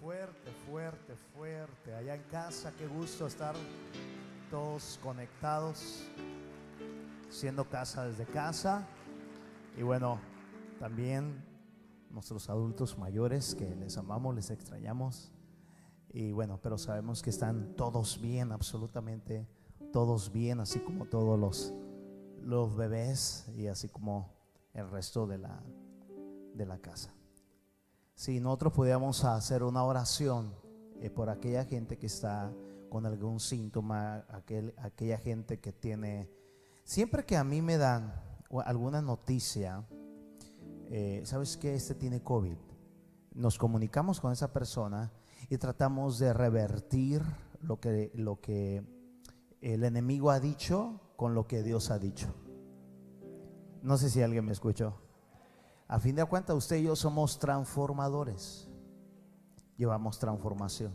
fuerte, fuerte, fuerte. Allá en casa, qué gusto estar todos conectados, siendo casa desde casa. Y bueno, también nuestros adultos mayores que les amamos, les extrañamos. Y bueno, pero sabemos que están todos bien, absolutamente todos bien, así como todos los, los bebés y así como el resto de la, de la casa. Si nosotros pudiéramos hacer una oración eh, por aquella gente que está con algún síntoma, aquel, aquella gente que tiene... Siempre que a mí me dan alguna noticia, eh, ¿sabes que Este tiene COVID. Nos comunicamos con esa persona y tratamos de revertir lo que, lo que el enemigo ha dicho con lo que Dios ha dicho. No sé si alguien me escuchó. A fin de cuentas, usted y yo somos transformadores. Llevamos transformación.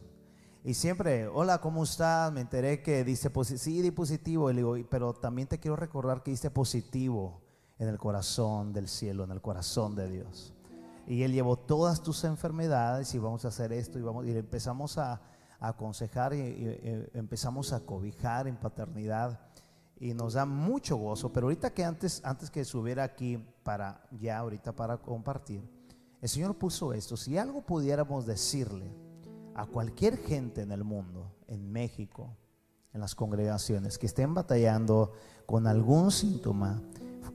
Y siempre, hola, ¿cómo estás? Me enteré que dice positivo. Sí, di positivo. Pero también te quiero recordar que diste positivo en el corazón del cielo, en el corazón de Dios. Y Él llevó todas tus enfermedades y vamos a hacer esto y, vamos, y empezamos a, aconsejar y empezamos a cobijar en paternidad y nos da mucho gozo. Pero ahorita que antes, antes que subiera aquí para ya ahorita para compartir, el Señor puso esto. Si algo pudiéramos decirle a cualquier gente en el mundo, en México, en las congregaciones que estén batallando con algún síntoma,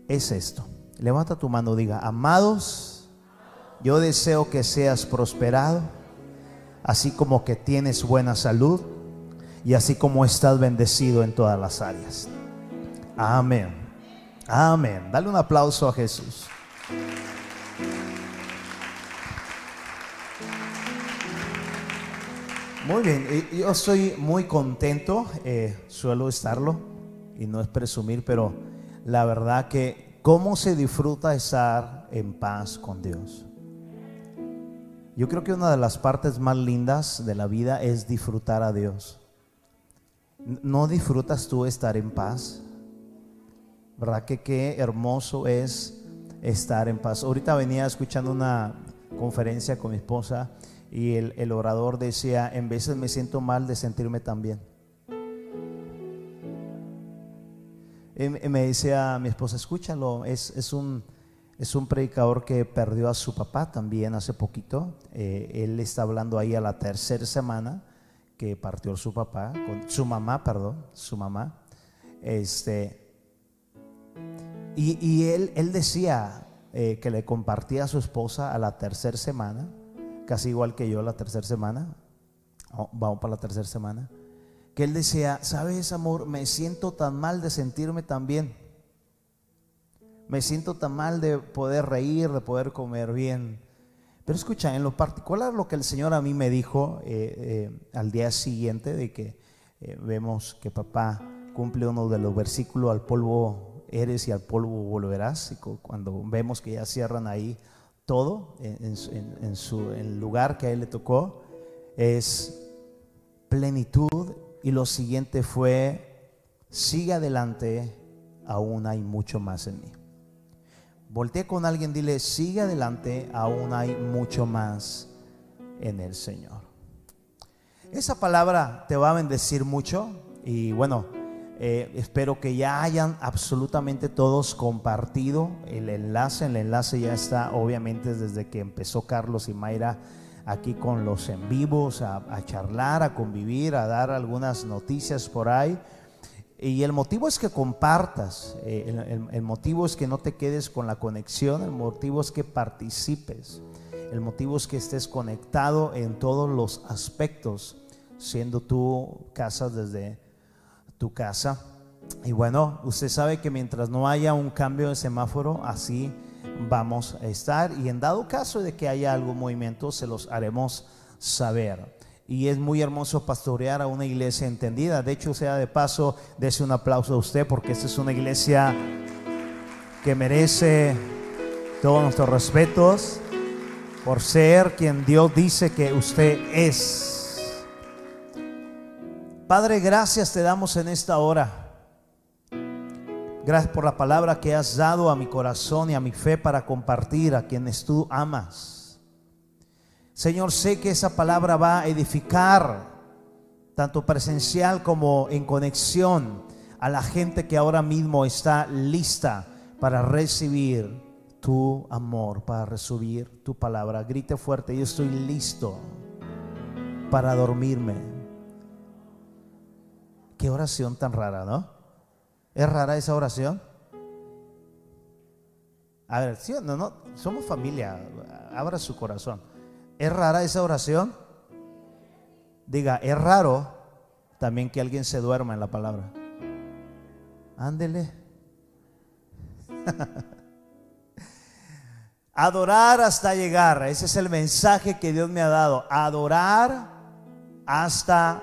es esto. Levanta tu mano, diga, amados, yo deseo que seas prosperado, así como que tienes buena salud y así como estás bendecido en todas las áreas. Amén. Amén. Dale un aplauso a Jesús. Muy bien, yo estoy muy contento, eh, suelo estarlo y no es presumir, pero la verdad que cómo se disfruta estar en paz con Dios. Yo creo que una de las partes más lindas de la vida es disfrutar a Dios. ¿No disfrutas tú estar en paz? ¿Verdad que qué hermoso es estar en paz? Ahorita venía escuchando una conferencia con mi esposa y el, orador decía, en veces me siento mal de sentirme tan bien. Y me decía mi esposa, escúchalo, es, es, un, es un predicador que perdió a su papá también hace poquito. Eh, él está hablando ahí a la tercera semana que partió su papá, con su mamá, perdón, su mamá. Este, y, él, decía eh, que le compartía a su esposa a la tercera semana, casi igual que yo la tercera semana, oh, vamos para la tercera semana, que él decía, sabes amor, me siento tan mal de sentirme tan bien, me siento tan mal de poder reír, de poder comer bien. Pero escucha, en lo particular lo que el Señor a mí me dijo eh, eh, al día siguiente de que vemos que papá cumple uno de los versículos al polvo eres y al polvo volverás. Y cuando vemos que ya cierran ahí todo en, su el lugar que a él le tocó, es plenitud. Y lo siguiente fue, sigue adelante, aún hay mucho más en mí. Voltea con alguien, dile, sigue adelante, aún hay mucho más en el Señor. Esa palabra te va a bendecir mucho y bueno, eh, espero que ya hayan absolutamente todos compartido el enlace. El enlace ya está obviamente desde que empezó Carlos y Mayra aquí con los en vivos, a, charlar, a convivir, a dar algunas noticias por ahí. Y el motivo es que compartas, eh, el, motivo es que no te quedes con la conexión, el motivo es que participes, el motivo es que estés conectado en todos los aspectos, siendo tú casa desde tu casa. Y bueno, usted sabe que mientras no haya un cambio de semáforo, así vamos a estar. Y en dado caso de que haya algún movimiento, se los haremos saber. Y es muy hermoso pastorear a una iglesia entendida. De hecho, sea de paso, dese un aplauso a usted porque esta es una iglesia que merece todos nuestros respetos por ser quien Dios dice que usted es. Padre, gracias te damos en esta hora. Gracias por la palabra que has dado a mi corazón y a mi fe para compartir a quienes tú amas. Señor, sé que esa palabra va a edificar, tanto presencial como en conexión, a la gente que ahora mismo está lista para recibir tu amor, para recibir tu palabra. Grite fuerte, yo estoy listo para dormirme. Qué oración tan rara, ¿no? ¿Es rara esa oración? A ver, sí, no, no, somos familia, abra su corazón. ¿Es rara esa oración? Diga, es raro también que alguien se duerma en la palabra. Ándele. Adorar hasta llegar. Ese es el mensaje que Dios me ha dado. Adorar hasta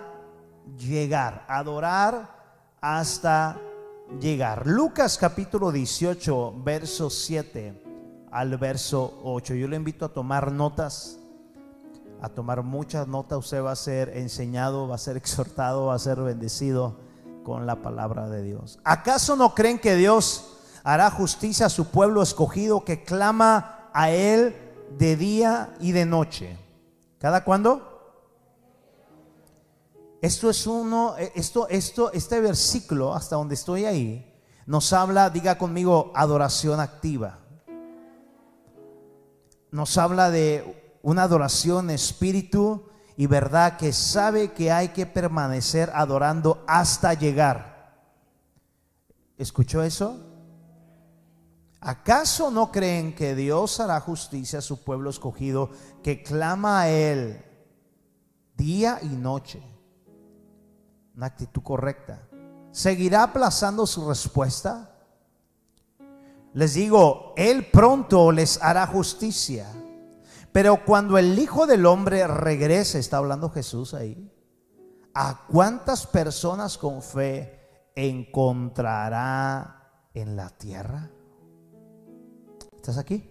llegar. Adorar hasta llegar. Lucas capítulo 18, verso 7 al verso 8. Yo le invito a tomar notas, a tomar muchas notas. Usted va a ser enseñado, va a ser exhortado, va a ser bendecido con la palabra de Dios. ¿Acaso no creen que Dios hará justicia a su pueblo escogido que clama a Él de día y de noche? ¿Cada cuándo? Esto es uno, esto, esto, este versículo, hasta donde estoy ahí, nos habla, diga conmigo, adoración activa. Nos habla de una adoración espíritu y verdad que sabe que hay que permanecer adorando hasta llegar. ¿Escuchó eso? ¿Acaso no creen que Dios hará justicia a su pueblo escogido que clama a Él día y noche? Una actitud correcta. ¿Seguirá aplazando su respuesta? Les digo, Él pronto les hará justicia. Pero cuando el Hijo del Hombre regrese, está hablando Jesús ahí, ¿a cuántas personas con fe encontrará en la tierra? ¿Estás aquí?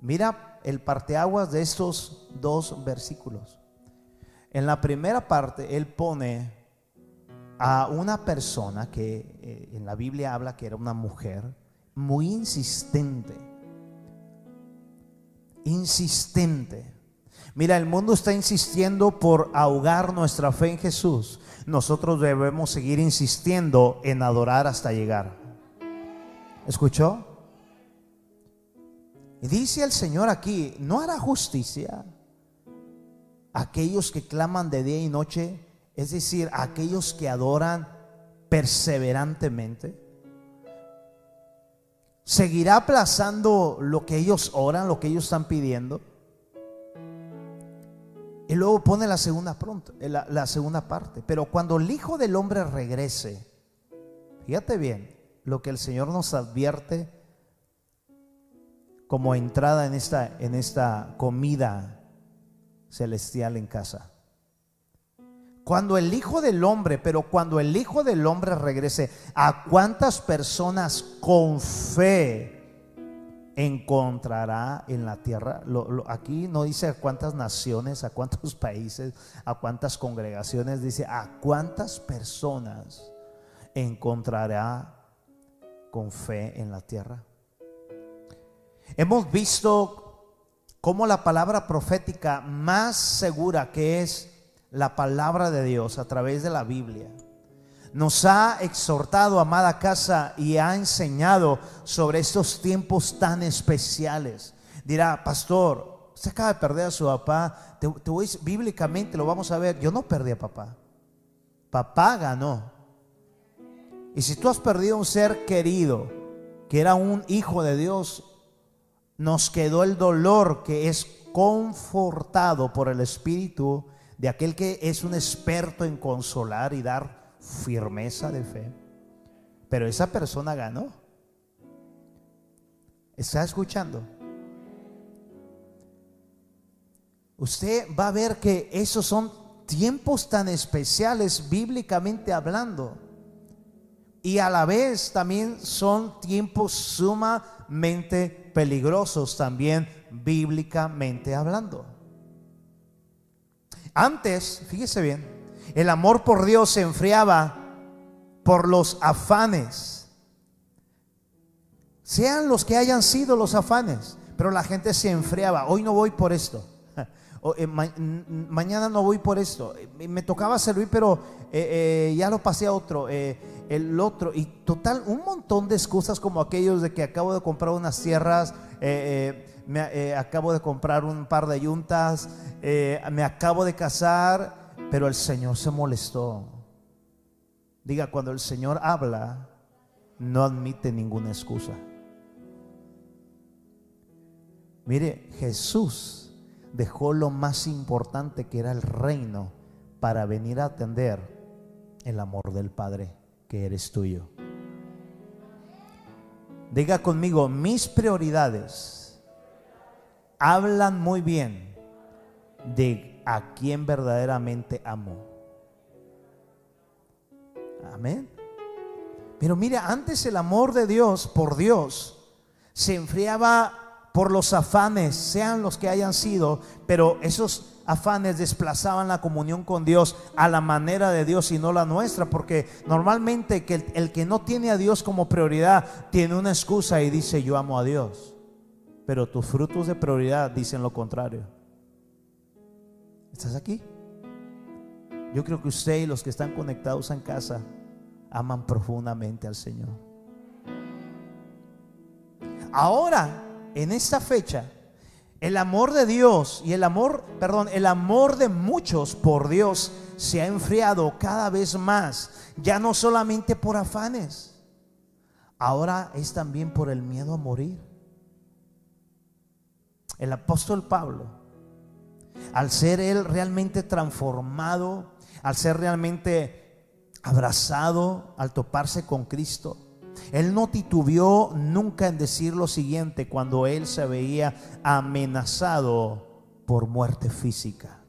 Mira el parteaguas de estos dos versículos. En la primera parte, él pone a una persona que eh, en la Biblia habla que era una mujer muy insistente. Insistente. Mira, el mundo está insistiendo por ahogar nuestra fe en Jesús. Nosotros debemos seguir insistiendo en adorar hasta llegar. ¿Escuchó? Y dice el Señor aquí, no hará justicia aquellos que claman de día y noche, es decir, aquellos que adoran perseverantemente. ¿Seguirá aplazando lo que ellos oran, lo que ellos están pidiendo? Y luego pone la segunda, pronto, eh, la, la segunda parte. Pero cuando el Hijo del Hombre regrese, fíjate bien lo que el Señor nos advierte como entrada en esta, en esta comida celestial en casa. Cuando el Hijo del Hombre, pero cuando el Hijo del Hombre regrese, ¿a cuántas personas con fe encontrará en la tierra? aquí no dice a cuántas naciones, a cuántos países, a cuántas congregaciones, dice a cuántas personas encontrará con fe en la tierra. Hemos visto como la palabra profética más segura que es la palabra de Dios a través de la Biblia. Nos ha exhortado, amada casa, y ha enseñado sobre estos tiempos tan especiales. Dirá, pastor, usted acaba de perder a su papá. Te, voy, bíblicamente lo vamos a ver. Yo no perdí a papá. Papá ganó. Y si tú has perdido un ser querido, que era un hijo de Dios, nos quedó el dolor que es confortado por el Espíritu de aquel que es un experto en consolar y dar firmeza de fe. Pero esa persona ganó. ¿Está escuchando? Usted va a ver que esos son tiempos tan especiales bíblicamente hablando. Y a la vez también son tiempos sumamente peligrosos también bíblicamente hablando. Antes, fíjese bien, el amor por Dios se enfriaba por los afanes. Sean los que hayan sido los afanes, pero la gente se enfriaba. Hoy no voy por esto. Eh, mañana no voy por esto. Eh, me tocaba servir, pero eh, ya lo pasé a otro. el otro. Y total, un montón de excusas como aquellos de que acabo de comprar unas tierras. me, acabo de comprar un par de yuntas. me acabo de casar. Pero el Señor se molestó. Diga, cuando el Señor habla, no admite ninguna excusa. Mire, Jesús dejó lo más importante que era el reino para venir a atender el amor del Padre que eres tuyo. Diga conmigo, mis prioridades hablan muy bien de a quien verdaderamente amo. Amén. Pero mira, antes el amor de Dios por Dios se enfriaba por los afanes, sean los que hayan sido, pero esos afanes desplazaban la comunión con Dios a la manera de Dios y no la nuestra, porque normalmente que el, que no tiene a Dios como prioridad tiene una excusa y dice yo amo a Dios, pero tus frutos de prioridad dicen lo contrario. ¿Estás aquí? Yo creo que usted y los que están conectados en casa aman profundamente al Señor. Ahora, en esta fecha, el amor de Dios y el amor, perdón, el amor de muchos por Dios se ha enfriado cada vez más, ya no solamente por afanes, ahora es también por el miedo a morir. El apóstol Pablo, al ser él realmente transformado, al ser realmente abrazado, al toparse con Cristo, él no titubeó nunca en decir lo siguiente cuando él se veía amenazado por muerte física.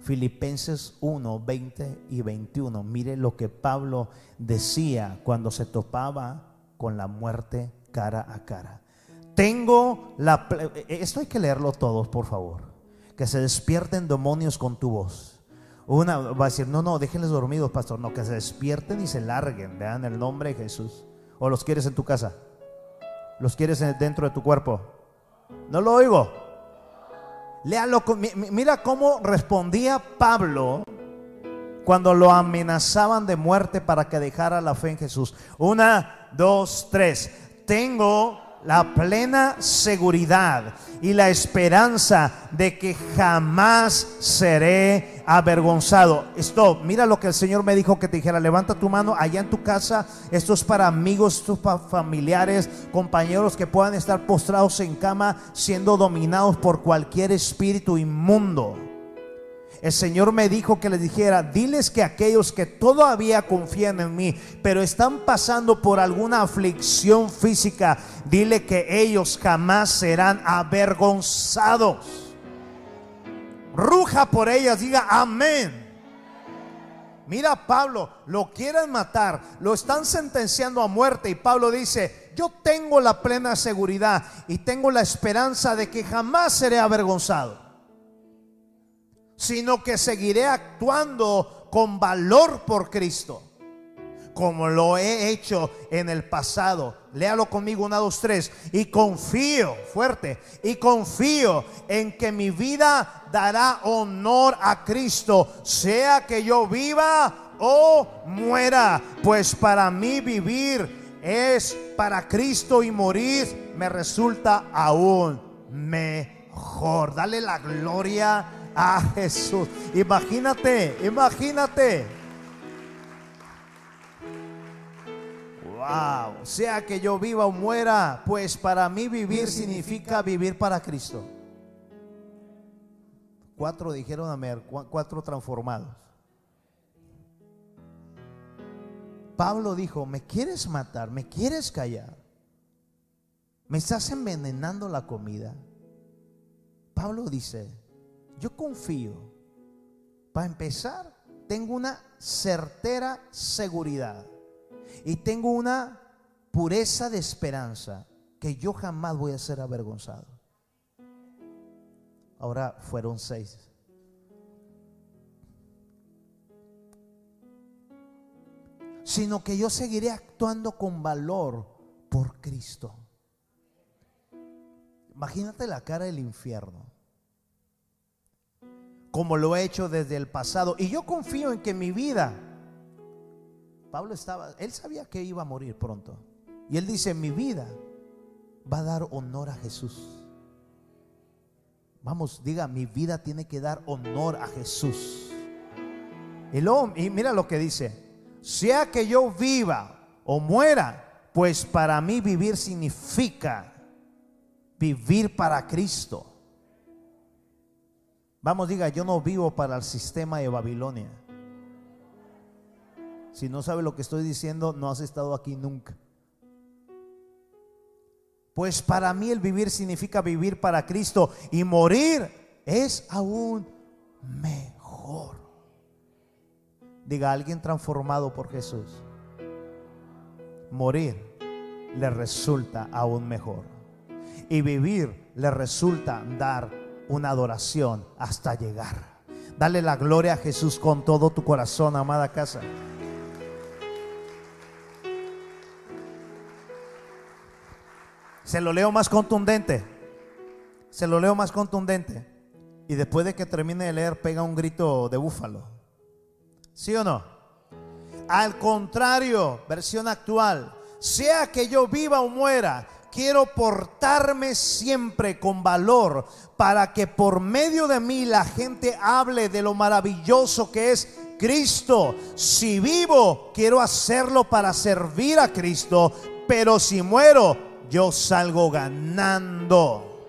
Filipenses 1, 20 y 21. Mire lo que Pablo decía cuando se topaba con la muerte cara a cara. Tengo la... Esto hay que leerlo todos, por favor. Que se despierten demonios con tu voz una va a decir, no, no, déjenles dormidos, pastor. No, que se despierten y se larguen. Vean el nombre de Jesús. ¿O los quieres en tu casa? ¿Los quieres dentro de tu cuerpo? No lo oigo. Léalo. Mira cómo respondía Pablo cuando lo amenazaban de muerte para que dejara la fe en Jesús. Una, dos, tres. Tengo la plena seguridad y la esperanza de que jamás seré avergonzado. Esto, mira lo que el Señor me dijo que te dijera, levanta tu mano allá en tu casa, esto es para amigos, para familiares, compañeros que puedan estar postrados en cama siendo dominados por cualquier espíritu inmundo. El Señor me dijo que les dijera, diles que aquellos que todavía confían en mí, pero están pasando por alguna aflicción física, dile que ellos jamás serán avergonzados. Ruja por ellas, diga amén. Mira Pablo, lo quieren matar, lo están sentenciando a muerte y Pablo dice, yo tengo la plena seguridad y tengo la esperanza de que jamás seré avergonzado sino que seguiré actuando con valor por Cristo, como lo he hecho en el pasado. Léalo conmigo, una, dos, tres. Y confío, fuerte, y confío en que mi vida dará honor a Cristo, sea que yo viva o muera, pues para mí vivir es para Cristo y morir me resulta aún mejor. Dale la gloria a Jesús. Imagínate, imagínate. Wow, sea que yo viva o muera, pues para mí vivir significa vivir para Cristo. Cuatro dijeron a ver, cuatro transformados. Pablo dijo, ¿me quieres matar? ¿Me quieres callar? ¿Me estás envenenando la comida? Pablo dice, yo confío. Para empezar, tengo una certera seguridad y tengo una pureza de esperanza que yo jamás voy a ser avergonzado. Ahora fueron seis. Sino que yo seguiré actuando con valor por Cristo. Imagínate la cara del infierno como lo he hecho desde el pasado. Y yo confío en que mi vida, Pablo estaba, él sabía que iba a morir pronto. Y él dice, mi vida va a dar honor a Jesús. Vamos, diga, mi vida tiene que dar honor a Jesús. Y, y mira lo que dice, sea que yo viva o muera, pues para mí vivir significa vivir para Cristo. Vamos, diga, yo no vivo para el sistema de Babilonia. Si no sabe lo que estoy diciendo, no has estado aquí nunca. Pues para mí el vivir significa vivir para Cristo y morir es aún mejor. Diga alguien transformado por Jesús. Morir le resulta aún mejor. Y vivir le resulta dar una adoración hasta llegar. Dale la gloria a Jesús con todo tu corazón, amada casa. Se lo leo más contundente. Se lo leo más contundente. Y después de que termine de leer, pega un grito de búfalo. ¿Sí o no? Al contrario, versión actual. Sea que yo viva o muera, quiero portarme siempre con valor para que por medio de mí la gente hable de lo maravilloso que es Cristo. Si vivo, quiero hacerlo para servir a Cristo, pero si muero, yo salgo ganando.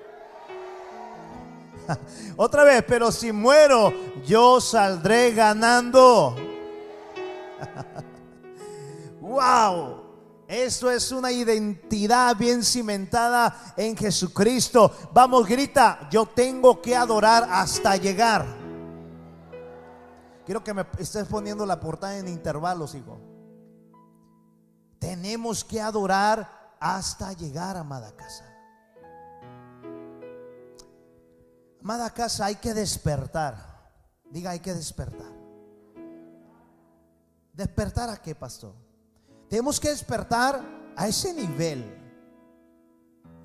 Otra vez, pero si muero, yo saldré ganando. wow. Eso es una identidad bien cimentada en Jesucristo. Vamos, grita, yo tengo que adorar hasta llegar. Quiero que me estés poniendo la portada en intervalos, hijo. Tenemos que adorar hasta llegar, amada casa. Amada casa, hay que despertar. Diga, hay que despertar. ¿Despertar a qué, pastor? Tenemos que despertar a ese nivel.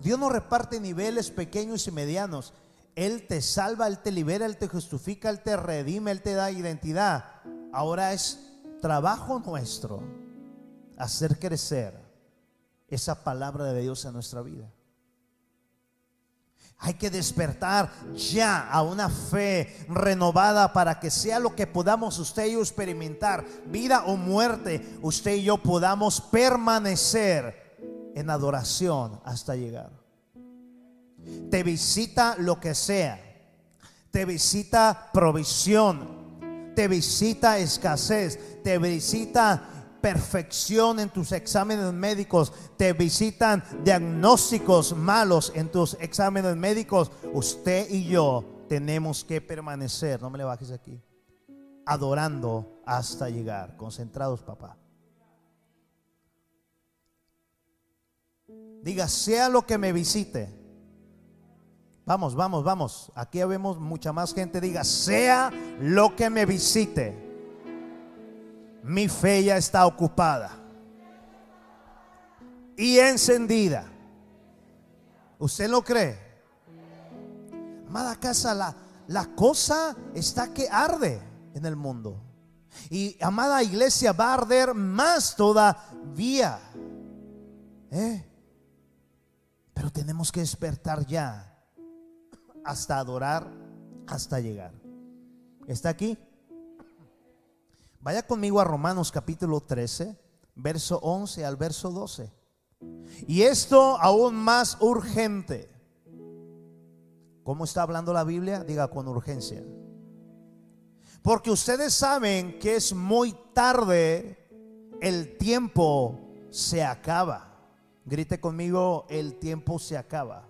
Dios no reparte niveles pequeños y medianos. Él te salva, Él te libera, Él te justifica, Él te redime, Él te da identidad. Ahora es trabajo nuestro hacer crecer esa palabra de Dios en nuestra vida. Hay que despertar ya a una fe renovada para que sea lo que podamos usted y yo experimentar, vida o muerte, usted y yo podamos permanecer en adoración hasta llegar. Te visita lo que sea, te visita provisión, te visita escasez, te visita perfección en tus exámenes médicos, te visitan diagnósticos malos en tus exámenes médicos, usted y yo tenemos que permanecer, no me le bajes aquí, adorando hasta llegar, concentrados papá. Diga, sea lo que me visite. Vamos, vamos, vamos. Aquí vemos mucha más gente. Diga, sea lo que me visite mi fe ya está ocupada y encendida. ¿Usted lo cree? Amada casa, la, la cosa está que arde en el mundo. Y amada iglesia, va a arder más todavía. ¿Eh? Pero tenemos que despertar ya hasta adorar, hasta llegar. ¿Está aquí? Vaya conmigo a Romanos capítulo 13, verso 11 al verso 12. Y esto aún más urgente. ¿Cómo está hablando la Biblia? Diga con urgencia. Porque ustedes saben que es muy tarde, el tiempo se acaba. Grite conmigo, el tiempo se acaba.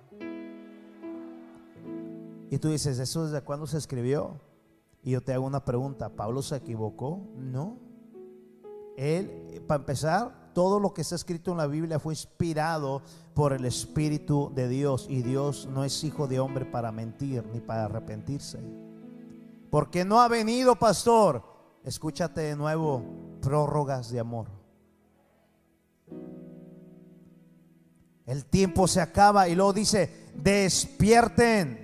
Y tú dices, ¿eso desde cuándo se escribió? Y yo te hago una pregunta, ¿Pablo se equivocó? No. Él, para empezar, todo lo que está escrito en la Biblia fue inspirado por el Espíritu de Dios y Dios no es hijo de hombre para mentir ni para arrepentirse. Porque no ha venido, pastor. Escúchate de nuevo, prórrogas de amor. El tiempo se acaba y luego dice, despierten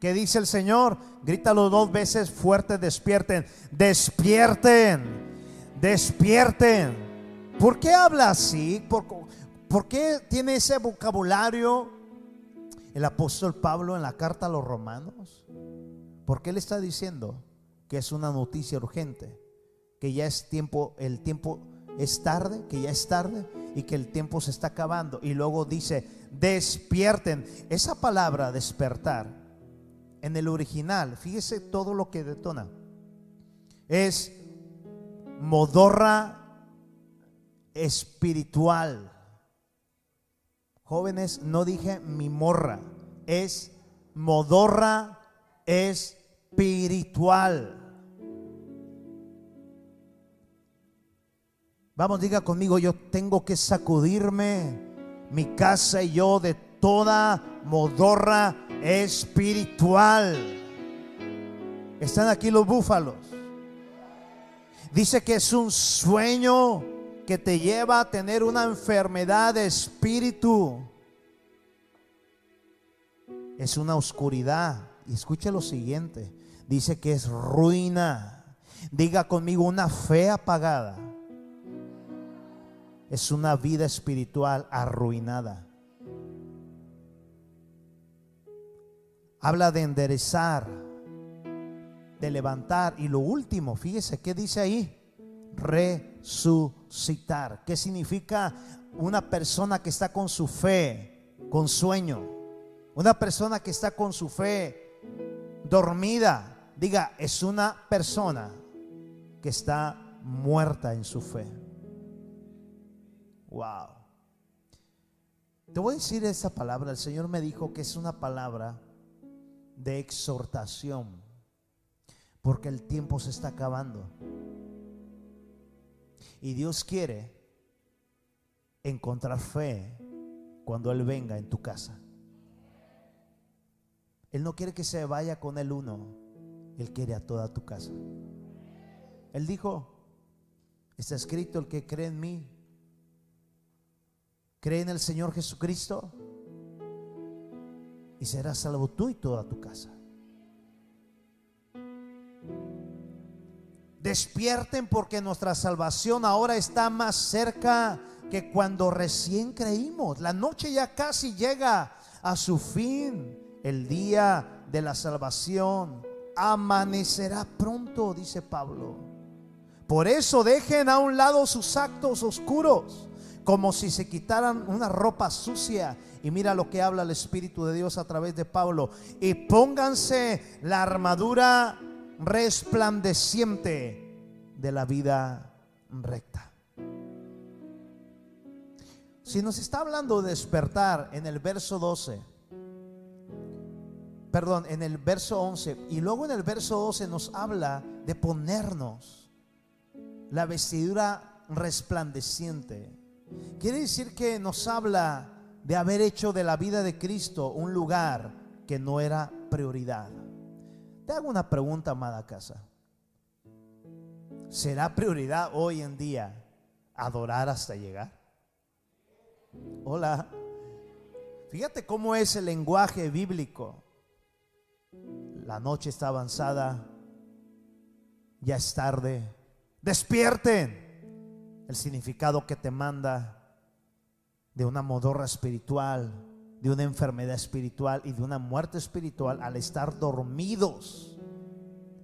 ¿Qué dice el Señor? Grítalo dos veces fuerte, despierten, despierten, despierten. ¿Por qué habla así? ¿Por, por qué tiene ese vocabulario el apóstol Pablo en la carta a los romanos? ¿Por qué le está diciendo que es una noticia urgente? Que ya es tiempo, el tiempo es tarde, que ya es tarde y que el tiempo se está acabando. Y luego dice, despierten. Esa palabra despertar en el original, fíjese todo lo que detona. Es modorra espiritual. Jóvenes, no dije mi morra, es modorra espiritual. Vamos, diga conmigo, yo tengo que sacudirme mi casa y yo de toda modorra espiritual. Están aquí los búfalos. Dice que es un sueño que te lleva a tener una enfermedad de espíritu. Es una oscuridad. Y escuche lo siguiente. Dice que es ruina. Diga conmigo una fe apagada. Es una vida espiritual arruinada. Habla de enderezar, de levantar. Y lo último, fíjese, ¿qué dice ahí? Resucitar. ¿Qué significa una persona que está con su fe, con sueño? Una persona que está con su fe dormida. Diga, es una persona que está muerta en su fe. Wow. Te voy a decir esa palabra. El Señor me dijo que es una palabra de exhortación, porque el tiempo se está acabando. Y Dios quiere encontrar fe cuando Él venga en tu casa. Él no quiere que se vaya con el uno, Él quiere a toda tu casa. Él dijo, está escrito, el que cree en mí, cree en el Señor Jesucristo, y serás salvo tú y toda tu casa. Despierten porque nuestra salvación ahora está más cerca que cuando recién creímos. La noche ya casi llega a su fin. El día de la salvación amanecerá pronto, dice Pablo. Por eso dejen a un lado sus actos oscuros, como si se quitaran una ropa sucia y mira lo que habla el Espíritu de Dios a través de Pablo. Y pónganse la armadura resplandeciente de la vida recta. Si nos está hablando de despertar en el verso 12, perdón, en el verso 11, y luego en el verso 12 nos habla de ponernos la vestidura resplandeciente. Quiere decir que nos habla de haber hecho de la vida de Cristo un lugar que no era prioridad. Te hago una pregunta, amada casa. ¿Será prioridad hoy en día adorar hasta llegar? Hola. Fíjate cómo es el lenguaje bíblico. La noche está avanzada, ya es tarde. Despierten. El significado que te manda de una modorra espiritual, de una enfermedad espiritual y de una muerte espiritual al estar dormidos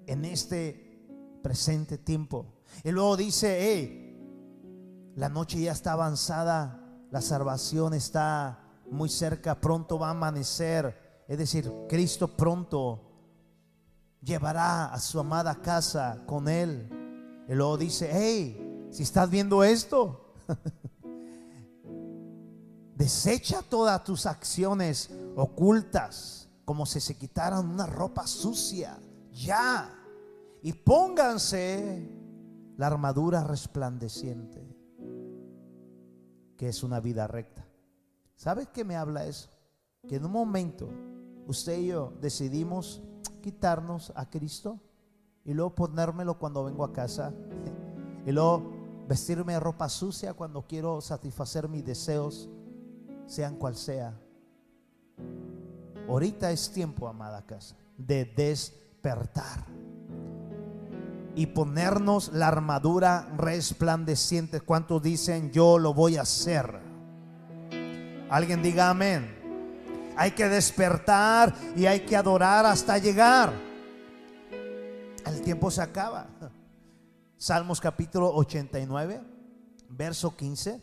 en este presente tiempo. Y luego dice, hey, la noche ya está avanzada, la salvación está muy cerca, pronto va a amanecer. Es decir, Cristo pronto llevará a su amada casa con él. Y luego dice, hey, si estás viendo esto, Desecha todas tus acciones ocultas como si se quitaran una ropa sucia. Ya. Y pónganse la armadura resplandeciente, que es una vida recta. ¿Sabes qué me habla eso? Que en un momento usted y yo decidimos quitarnos a Cristo y luego ponérmelo cuando vengo a casa y luego vestirme de ropa sucia cuando quiero satisfacer mis deseos sean cual sea. Ahorita es tiempo, amada casa. de despertar y ponernos la armadura resplandeciente. ¿Cuántos dicen yo lo voy a hacer? Alguien diga amén. Hay que despertar y hay que adorar hasta llegar. El tiempo se acaba. Salmos capítulo 89, verso 15.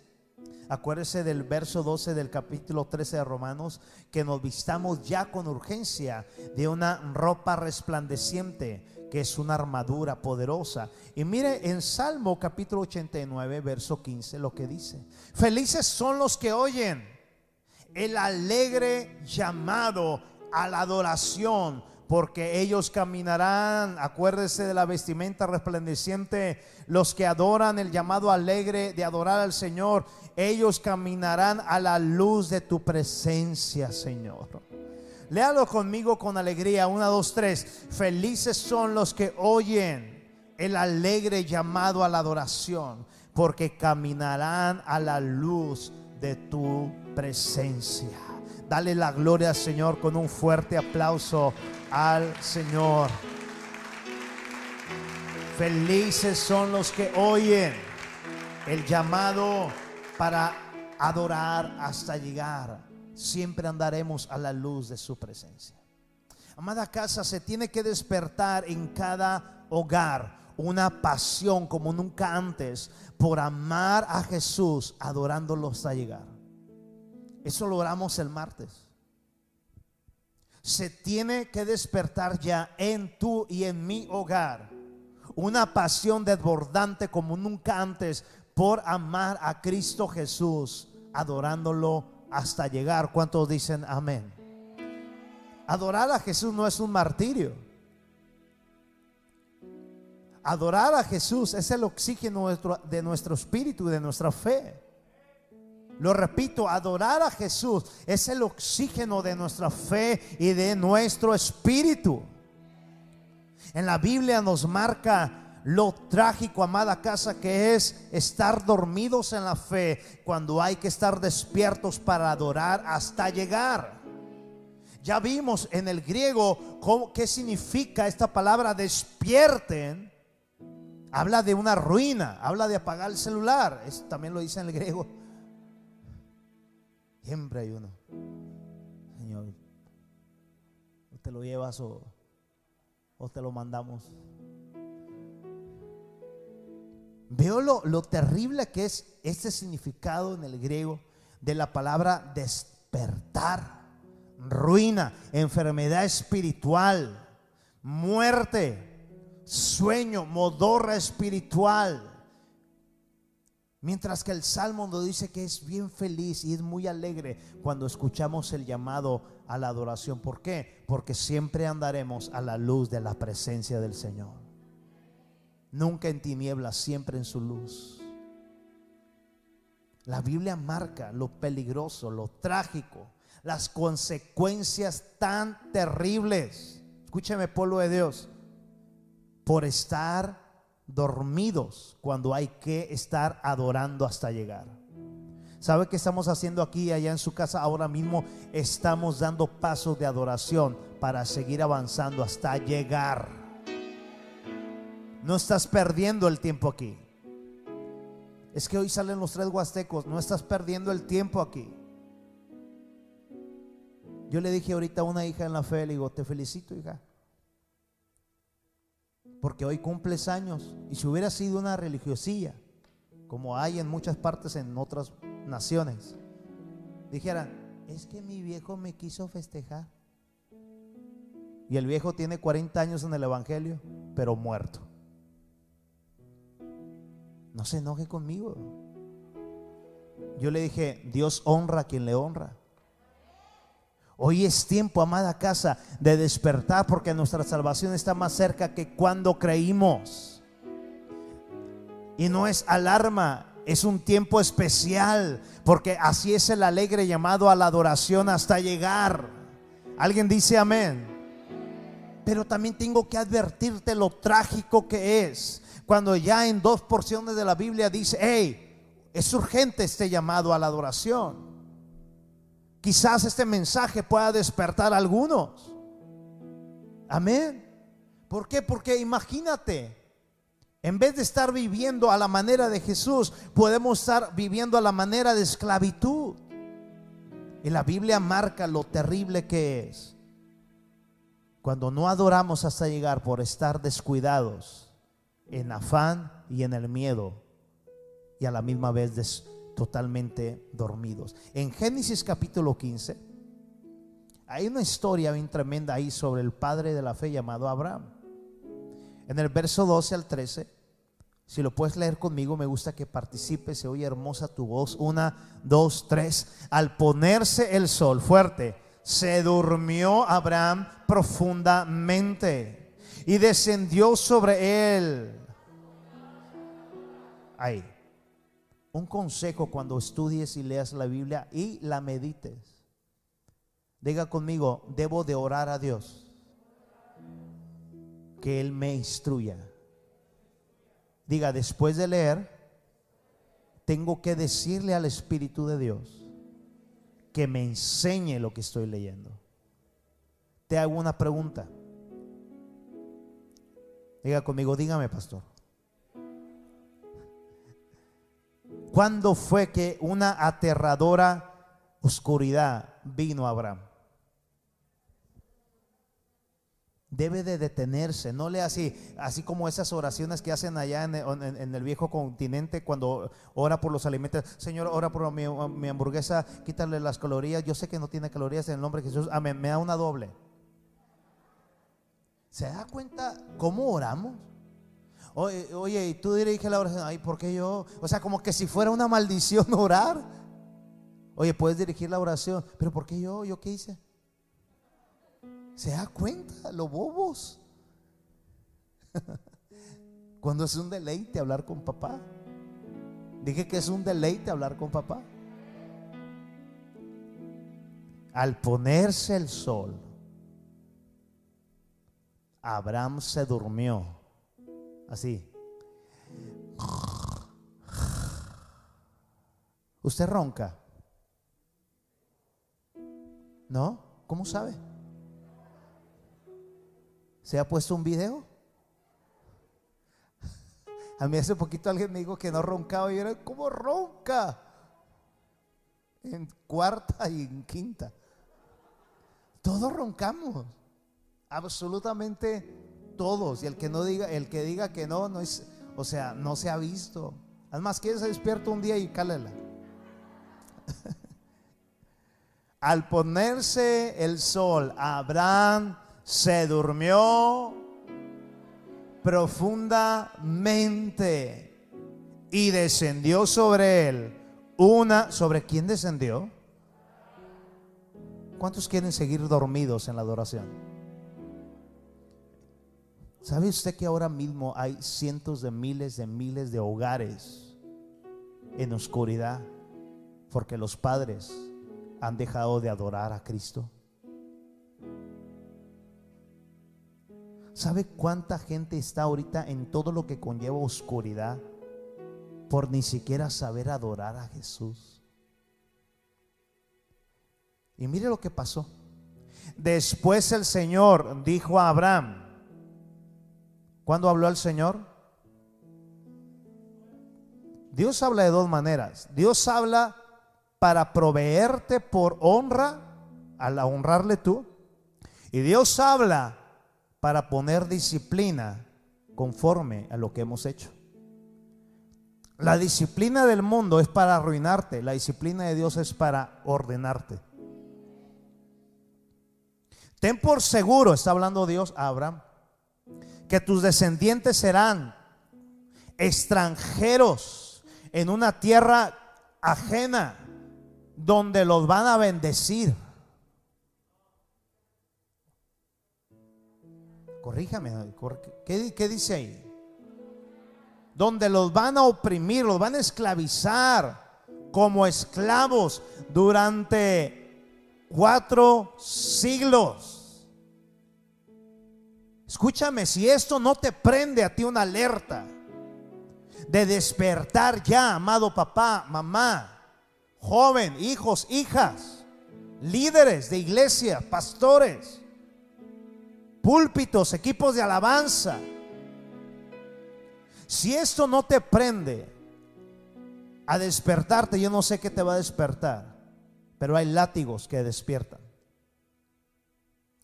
Acuérdese del verso 12 del capítulo 13 de Romanos, que nos vistamos ya con urgencia de una ropa resplandeciente que es una armadura poderosa. Y mire en Salmo capítulo 89, verso 15, lo que dice. Felices son los que oyen el alegre llamado a la adoración, porque ellos caminarán, acuérdese de la vestimenta resplandeciente, los que adoran el llamado alegre de adorar al Señor, ellos caminarán a la luz de tu presencia, Señor. Léalo conmigo con alegría. Una, dos, tres. Felices son los que oyen el alegre llamado a la adoración, porque caminarán a la luz de tu presencia. Dale la gloria al Señor con un fuerte aplauso al Señor. Felices son los que oyen el llamado para adorar hasta llegar siempre andaremos a la luz de su presencia. Amada casa, se tiene que despertar en cada hogar una pasión como nunca antes por amar a Jesús, adorándolo hasta llegar. Eso logramos el martes. Se tiene que despertar ya en tu y en mi hogar una pasión desbordante como nunca antes por amar a Cristo Jesús, adorándolo hasta llegar. ¿Cuántos dicen amén? Adorar a Jesús no es un martirio. Adorar a Jesús es el oxígeno de nuestro espíritu de nuestra fe. Lo repito, adorar a Jesús es el oxígeno de nuestra fe y de nuestro espíritu. En la Biblia nos marca lo trágico, amada casa, que es estar dormidos en la fe cuando hay que estar despiertos para adorar hasta llegar. Ya vimos en el griego qué significa esta palabra despierten. Habla de una ruina, habla de apagar el celular. Eso también lo dice en el griego. Siempre hay uno. Señor, ¿usted lo llevas o, o te lo mandamos? Veo lo, terrible que es este significado en el griego de la palabra despertar, ruina, enfermedad espiritual, muerte, sueño, modorra espiritual. Mientras que el Salmo nos dice que es bien feliz y es muy alegre cuando escuchamos el llamado a la adoración. ¿Por qué? Porque siempre andaremos a la luz de la presencia del Señor nunca en tinieblas, siempre en su luz. La Biblia marca lo peligroso, lo trágico, las consecuencias tan terribles. Escúcheme, pueblo de Dios, por estar dormidos cuando hay que estar adorando hasta llegar. ¿Sabe qué estamos haciendo aquí allá en su casa? Ahora mismo estamos dando pasos de adoración para seguir avanzando hasta llegar. No estás perdiendo el tiempo aquí. Es que hoy salen los tres huastecos. No estás perdiendo el tiempo aquí. Yo le dije ahorita a una hija en la fe, le digo, te felicito, hija. Porque hoy cumples años. Y si hubiera sido una religiosilla, como hay en muchas partes en otras naciones, dijeran, es que mi viejo me quiso festejar. Y el viejo tiene 40 años en el Evangelio, pero muerto. No se enoje conmigo. Yo le dije, Dios honra a quien le honra. Hoy es tiempo, amada casa, de despertar porque nuestra salvación está más cerca que cuando creímos. Y no es alarma, es un tiempo especial, porque así es el alegre llamado a la adoración hasta llegar. Alguien dice amén. Pero también tengo que advertirte lo trágico que es cuando ya en dos porciones de la Biblia dice, hey, es urgente este llamado a la adoración. Quizás este mensaje pueda despertar a algunos. Amén. ¿Por qué? Porque imagínate, en vez de estar viviendo a la manera de Jesús, podemos estar viviendo a la manera de esclavitud. Y la Biblia marca lo terrible que es cuando no adoramos hasta llegar por estar descuidados en afán y en el miedo y a la misma vez totalmente dormidos. En Génesis capítulo 15 hay una historia bien tremenda ahí sobre el padre de la fe llamado Abraham. En el verso 12 al 13, si lo puedes leer conmigo, me gusta que participes, se oye hermosa tu voz. Una, dos, tres. Al ponerse el sol fuerte, se durmió Abraham profundamente y descendió sobre él. Ahí. Un consejo cuando estudies y leas la Biblia y la medites. Diga conmigo, debo de orar a Dios. Que Él me instruya. Diga, después de leer, tengo que decirle al Espíritu de Dios que me enseñe lo que estoy leyendo. Te hago una pregunta. Diga conmigo, dígame, pastor. ¿Cuándo fue que una aterradora oscuridad vino a Abraham? debe de detenerse. No lea así, así como esas oraciones que hacen allá en el, viejo continente cuando ora por los alimentos. Señor, ora por mi, hamburguesa, quítale las calorías. Yo sé que no tiene calorías en el nombre de Jesús. Amén, me da una doble. ¿Se da cuenta cómo oramos? Oye, y tú dirige la oración, ay, ¿por qué yo? O sea, como que si fuera una maldición orar. Oye, puedes dirigir la oración, pero ¿por qué yo? ¿Yo qué hice? ¿Se da cuenta? Lo bobos. Cuando es un deleite hablar con papá. Dije que es un deleite hablar con papá. Al ponerse el sol, Abraham se durmió. Así. ¿Usted ronca? ¿No? ¿Cómo sabe? ¿Se ha puesto un video? A mí hace poquito alguien me dijo que no roncaba y era como ronca. En cuarta y en quinta. Todos roncamos. Absolutamente todos. Y el que no diga, el que diga que no, no es, o sea, no se ha visto. Además, ¿quién se despierta un día y cálela? Al ponerse el sol, Abraham se durmió profundamente y descendió sobre él una... ¿Sobre quién descendió? ¿Cuántos quieren seguir dormidos en la adoración? ¿Sabe usted que ahora mismo hay cientos de miles de miles de hogares en oscuridad porque los padres han dejado de adorar a Cristo? ¿Sabe cuánta gente está ahorita en todo lo que conlleva oscuridad por ni siquiera saber adorar a Jesús? Y mire lo que pasó. Después el Señor dijo a Abraham, ¿cuándo habló el Señor? Dios habla de dos maneras. Dios habla para proveerte por honra, al honrarle tú. Y Dios habla para poner disciplina conforme a lo que hemos hecho. La disciplina del mundo es para arruinarte, la disciplina de Dios es para ordenarte. Ten por seguro, está hablando Dios a Abraham, que tus descendientes serán extranjeros en una tierra ajena donde los van a bendecir. Corríjame, ¿qué, dice ahí? Donde los van a oprimir, los van a esclavizar como esclavos durante cuatro siglos. Escúchame, si esto no te prende a ti una alerta de despertar ya, amado papá, mamá, joven, hijos, hijas, líderes de iglesia, pastores, púlpitos, equipos de alabanza. Si esto no te prende a despertarte, yo no sé qué te va a despertar, pero hay látigos que despiertan.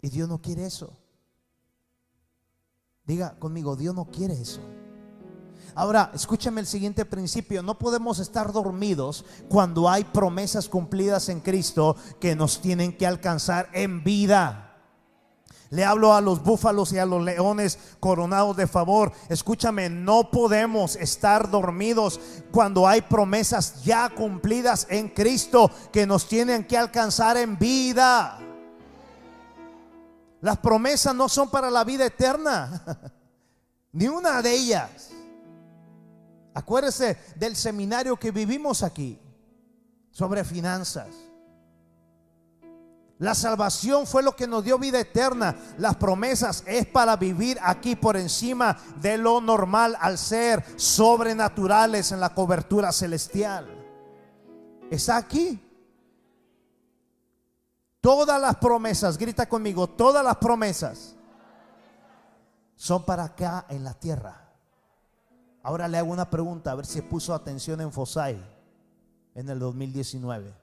Y Dios no quiere eso. Diga conmigo, Dios no quiere eso. Ahora, escúchame el siguiente principio. No podemos estar dormidos cuando hay promesas cumplidas en Cristo que nos tienen que alcanzar en vida. Le hablo a los búfalos y a los leones coronados de favor. Escúchame, no podemos estar dormidos cuando hay promesas ya cumplidas en Cristo que nos tienen que alcanzar en vida. Las promesas no son para la vida eterna, ni una de ellas. Acuérdese del seminario que vivimos aquí sobre finanzas. La salvación fue lo que nos dio vida eterna. Las promesas es para vivir aquí por encima de lo normal al ser sobrenaturales en la cobertura celestial. Está aquí. Todas las promesas, grita conmigo, todas las promesas son para acá en la tierra. Ahora le hago una pregunta, a ver si puso atención en Fosai en el 2019.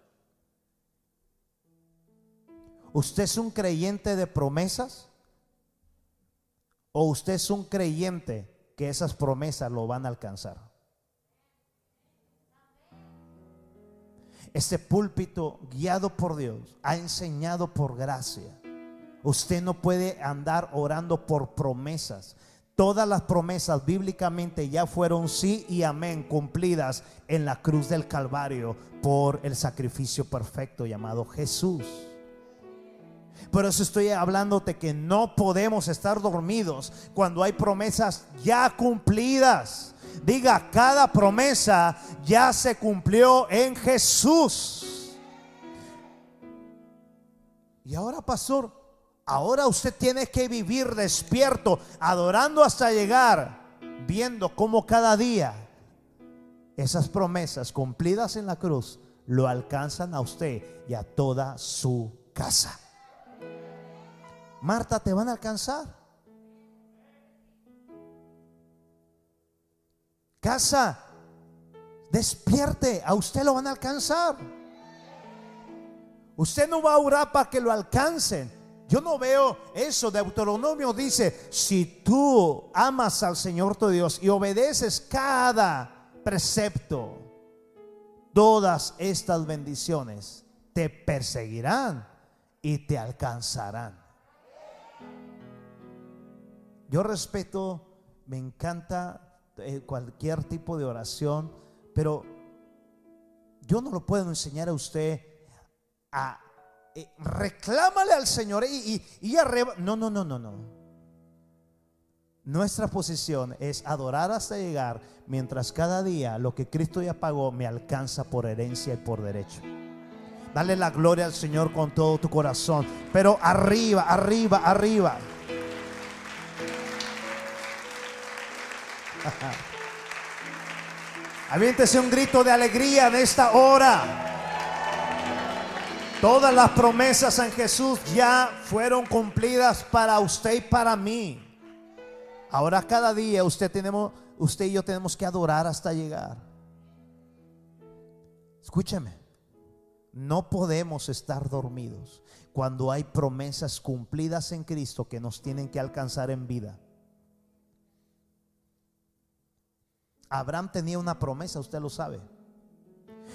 ¿Usted es un creyente de promesas? ¿O usted es un creyente que esas promesas lo van a alcanzar? Este púlpito guiado por Dios ha enseñado por gracia. Usted no puede andar orando por promesas. Todas las promesas bíblicamente ya fueron sí y amén cumplidas en la cruz del Calvario por el sacrificio perfecto llamado Jesús. Por eso estoy hablándote que no podemos estar dormidos cuando hay promesas ya cumplidas. Diga, cada promesa ya se cumplió en Jesús. Y ahora, pastor, ahora usted tiene que vivir despierto, adorando hasta llegar, viendo cómo cada día esas promesas cumplidas en la cruz lo alcanzan a usted y a toda su casa. Marta, te van a alcanzar. Casa, despierte, a usted lo van a alcanzar. Usted no va a orar para que lo alcancen. Yo no veo eso. Deuteronomio dice, si tú amas al Señor tu Dios y obedeces cada precepto, todas estas bendiciones te perseguirán y te alcanzarán. Yo respeto, me encanta cualquier tipo de oración, pero yo no lo puedo enseñar a usted a eh, reclámale al Señor y, y, y No, no, no, no, no. Nuestra posición es adorar hasta llegar mientras cada día lo que Cristo ya pagó me alcanza por herencia y por derecho. Dale la gloria al Señor con todo tu corazón. Pero arriba, arriba, arriba. Aviéntese un grito de alegría en esta hora. Todas las promesas en Jesús ya fueron cumplidas para usted y para mí. Ahora cada día usted y yo tenemos que adorar hasta llegar. Escúcheme, no podemos estar dormidos cuando hay promesas cumplidas en Cristo que nos tienen que alcanzar en vida. Abraham tenía una promesa, usted lo sabe.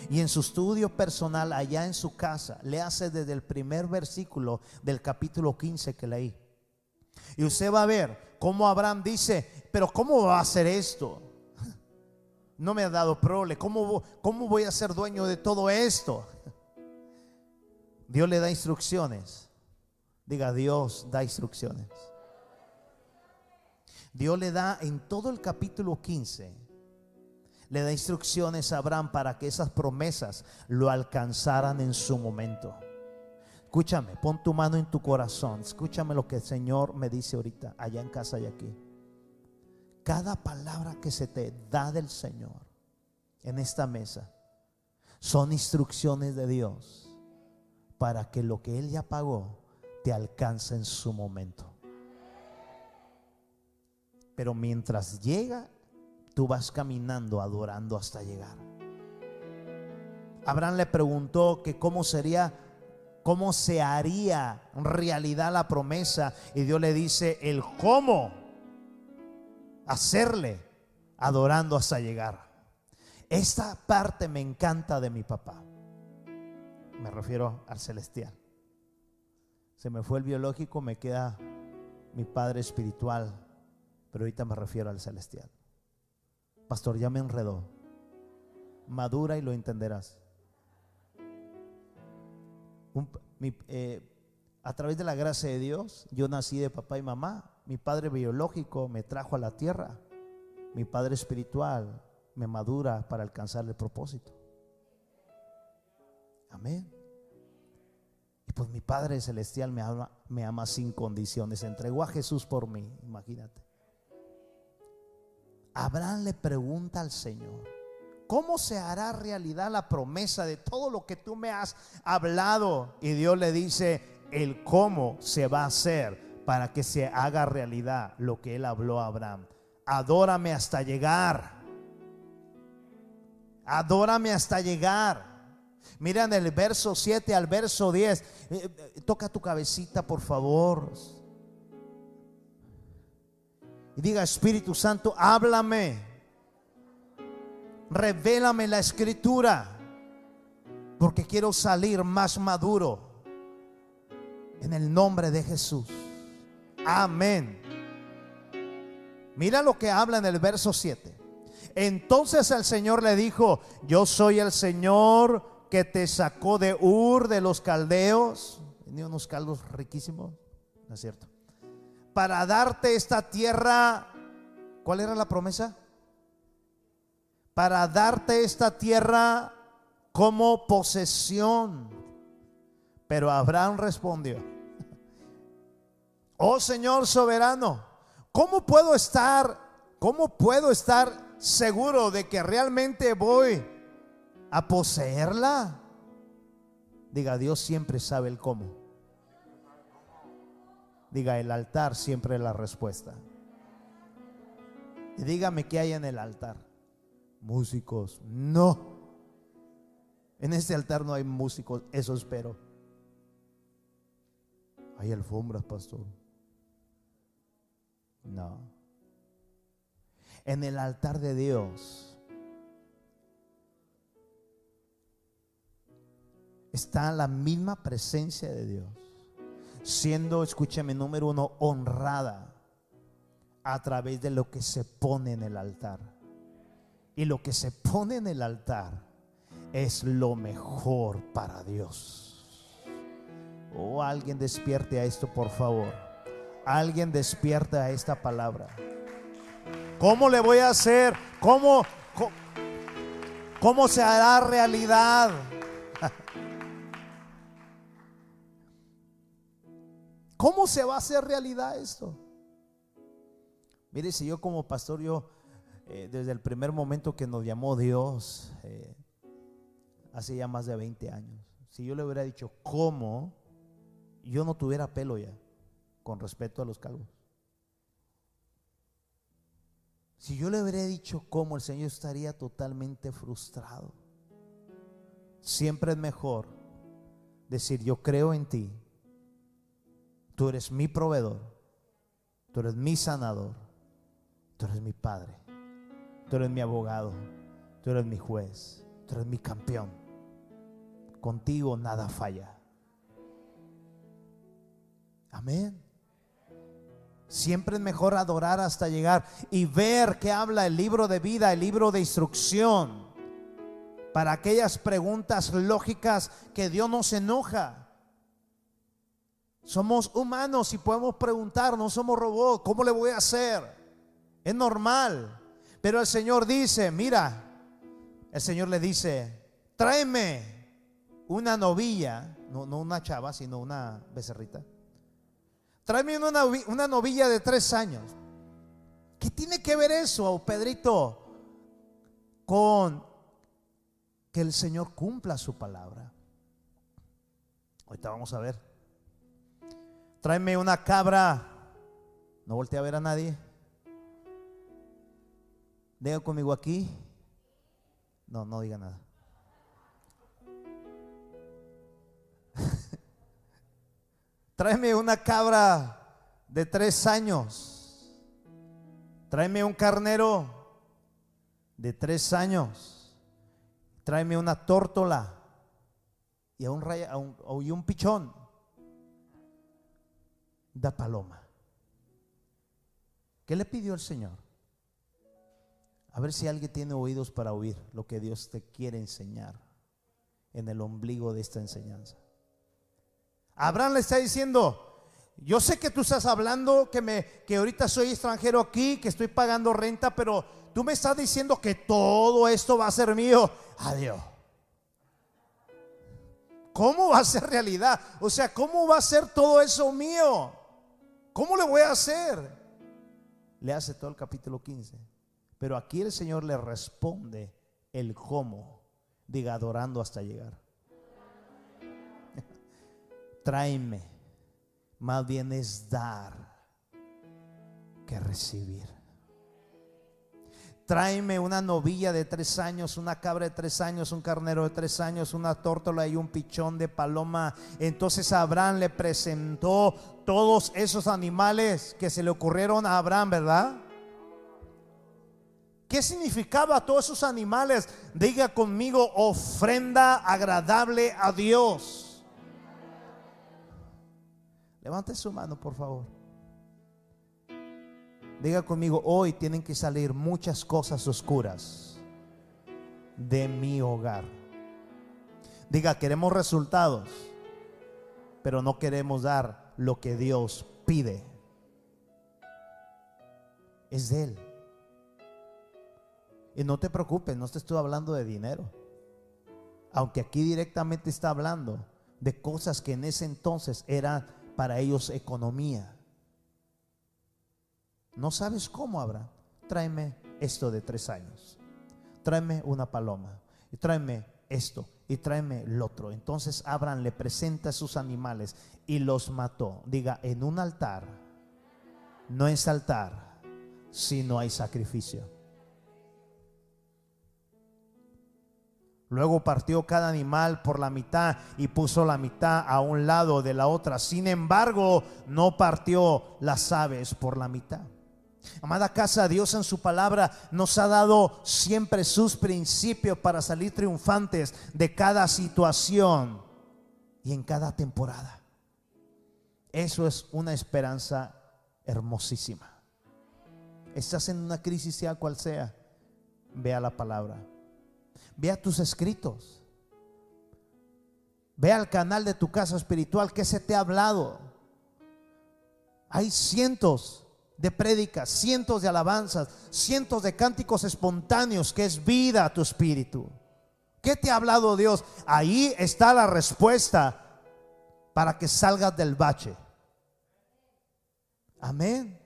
Y en su estudio personal, allá en su casa, le hace desde el primer versículo del capítulo 15 que leí. Y usted va a ver cómo Abraham dice, pero ¿cómo va a hacer esto? No me ha dado prole, ¿cómo, ¿cómo voy a ser dueño de todo esto? Dios le da instrucciones. Diga, Dios da instrucciones. Dios le da en todo el capítulo 15 le da instrucciones a Abraham para que esas promesas lo alcanzaran en su momento. Escúchame, pon tu mano en tu corazón. Escúchame lo que el Señor me dice ahorita, allá en casa y aquí. Cada palabra que se te da del Señor en esta mesa son instrucciones de Dios para que lo que Él ya pagó te alcance en su momento. Pero mientras llega, tú vas caminando, adorando hasta llegar. Abraham le preguntó que cómo sería, cómo se haría realidad la promesa. Y Dios le dice el cómo hacerle adorando hasta llegar. Esta parte me encanta de mi papá. Me refiero al celestial. Se me fue el biológico, me queda mi padre espiritual, pero ahorita me refiero al celestial. Pastor, ya me enredó. Madura y lo entenderás. Eh, a través de la gracia de Dios, yo nací de papá y mamá. Mi padre biológico me trajo a la tierra. Mi padre espiritual me madura para alcanzar el propósito. Amén. Y pues mi Padre Celestial me ama, me ama sin condiciones. Entregó a Jesús por mí, imagínate. Abraham le pregunta al Señor, ¿cómo se hará realidad la promesa de todo lo que tú me has hablado? Y Dios le dice, el cómo se va a hacer para que se haga realidad lo que él habló a Abraham. Adórame hasta llegar. Adórame hasta llegar. Miren el verso 7 al verso 10. Eh, eh, toca tu cabecita, por favor. Y diga, Espíritu Santo, háblame. Revélame la escritura. Porque quiero salir más maduro. En el nombre de Jesús. Amén. Mira lo que habla en el verso 7. Entonces el Señor le dijo, yo soy el Señor que te sacó de Ur de los caldeos. Tenía unos caldos riquísimos, ¿no es cierto? Para darte esta tierra, ¿cuál era la promesa? Para darte esta tierra como posesión. Pero Abraham respondió, oh Señor soberano, ¿cómo puedo estar, cómo puedo estar seguro de que realmente voy a poseerla. Diga, Dios siempre sabe el cómo. Diga, el altar siempre es la respuesta. Y dígame qué hay en el altar. Músicos, no. En este altar no hay músicos, eso espero. Hay alfombras, pastor. No. En el altar de Dios está la misma presencia de Dios, siendo, escúcheme, número uno, honrada a través de lo que se pone en el altar. Y lo que se pone en el altar es lo mejor para Dios. Oh, alguien despierte a esto, por favor. Alguien despierte a esta palabra. ¿Cómo le voy a hacer? ¿Cómo, cómo, cómo se hará realidad? ¿Cómo se va a hacer realidad esto? Mire, si yo como pastor, yo eh, desde el primer momento que nos llamó Dios, eh, hace ya más de 20 años, si yo le hubiera dicho cómo, yo no tuviera pelo ya, con respecto a los calvos. Si yo le hubiera dicho cómo, el Señor estaría totalmente frustrado. Siempre es mejor decir, yo creo en ti, Tú eres mi proveedor. Tú eres mi sanador. Tú eres mi padre. Tú eres mi abogado. Tú eres mi juez. Tú eres mi campeón. Contigo nada falla. Amén. Siempre es mejor adorar hasta llegar y ver que habla el libro de vida, el libro de instrucción, para aquellas preguntas lógicas que Dios nos enoja. Somos humanos y podemos preguntar, no somos robots, ¿cómo le voy a hacer? Es normal. Pero el Señor dice, mira, el Señor le dice, tráeme una novilla, no, una chava, sino una becerrita. Tráeme una, una novilla de tres años. ¿Qué tiene que ver eso, Pedrito, con que el Señor cumpla su palabra? Ahorita vamos a ver tráeme una cabra. No volteé a ver a nadie. Diga conmigo aquí. No, no diga nada. Tráeme una cabra de tres años. Tráeme un carnero de tres años. Tráeme una tórtola y un, y un pichón. Da paloma. ¿Qué le pidió el Señor? A ver si alguien tiene oídos para oír lo que Dios te quiere enseñar en el ombligo de esta enseñanza. Abraham le está diciendo, yo sé que tú estás hablando que me que ahorita soy extranjero aquí, que estoy pagando renta, pero tú me estás diciendo que todo esto va a ser mío. Adiós. ¿Cómo va a ser realidad? O sea, ¿cómo va a ser todo eso mío? ¿Cómo le voy a hacer? Le hace todo el capítulo 15. Pero aquí el Señor le responde el cómo. Diga, adorando hasta llegar. Tráeme. Más bien es dar que recibir. Tráeme una novilla de tres años, una cabra de tres años, un carnero de tres años, una tórtola y un pichón de paloma. Entonces Abraham le presentó todos esos animales que se le ocurrieron a Abraham, ¿verdad? ¿Qué significaba todos esos animales? Diga conmigo, ofrenda agradable a Dios. Levante su mano, por favor. Diga conmigo, hoy tienen que salir muchas cosas oscuras de mi hogar. Diga, queremos resultados, pero no queremos dar lo que Dios pide. Es de Él. Y no te preocupes, no te estoy hablando de dinero. Aunque aquí directamente está hablando de cosas que en ese entonces eran para ellos economía. No sabes cómo habrá. Tráeme esto de tres años. Tráeme una paloma. Y tráeme esto. Y tráeme el otro. Entonces Abraham le presenta sus animales y los mató. Diga, en un altar no es altar si no hay sacrificio. Luego partió cada animal por la mitad y puso la mitad a un lado de la otra. Sin embargo, no partió las aves por la mitad. Amada casa, Dios en su palabra nos ha dado siempre sus principios para salir triunfantes de cada situación y en cada temporada. Eso es una esperanza hermosísima. Estás en una crisis, sea cual sea, vea la palabra. Vea tus escritos. Ve al canal de tu casa espiritual que se te ha hablado. Hay cientos de prédicas, cientos de alabanzas, cientos de cánticos espontáneos que es vida a tu espíritu. ¿Qué te ha hablado Dios? Ahí está la respuesta para que salgas del bache. Amén.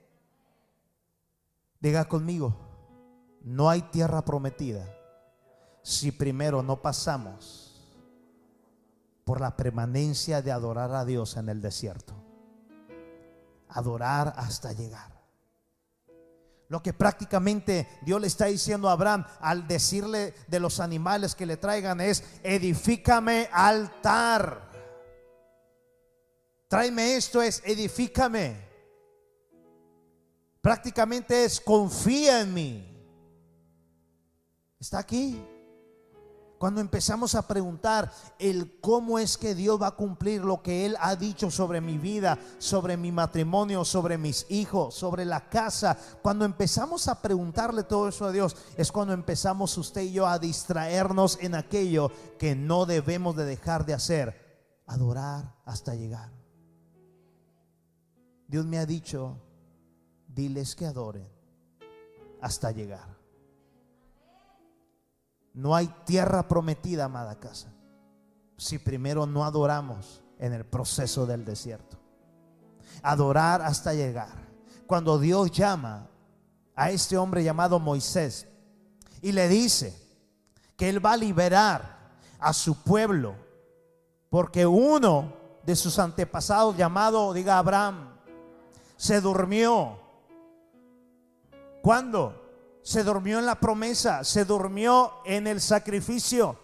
Diga conmigo, no hay tierra prometida si primero no pasamos por la permanencia de adorar a Dios en el desierto. Adorar hasta llegar. Lo que prácticamente Dios le está diciendo a Abraham al decirle de los animales que le traigan es, edifícame altar. Tráeme esto es, edifícame. Prácticamente es, confía en mí. ¿Está aquí? Cuando empezamos a preguntar el cómo es que Dios va a cumplir lo que Él ha dicho sobre mi vida, sobre mi matrimonio, sobre mis hijos, sobre la casa, cuando empezamos a preguntarle todo eso a Dios, es cuando empezamos usted y yo a distraernos en aquello que no debemos de dejar de hacer, adorar hasta llegar. Dios me ha dicho, diles que adoren hasta llegar. No hay tierra prometida, amada casa, si primero no adoramos en el proceso del desierto. Adorar hasta llegar. Cuando Dios llama a este hombre llamado Moisés y le dice que él va a liberar a su pueblo, porque uno de sus antepasados llamado, diga Abraham, se durmió. ¿Cuándo? Se durmió en la promesa, se durmió en el sacrificio,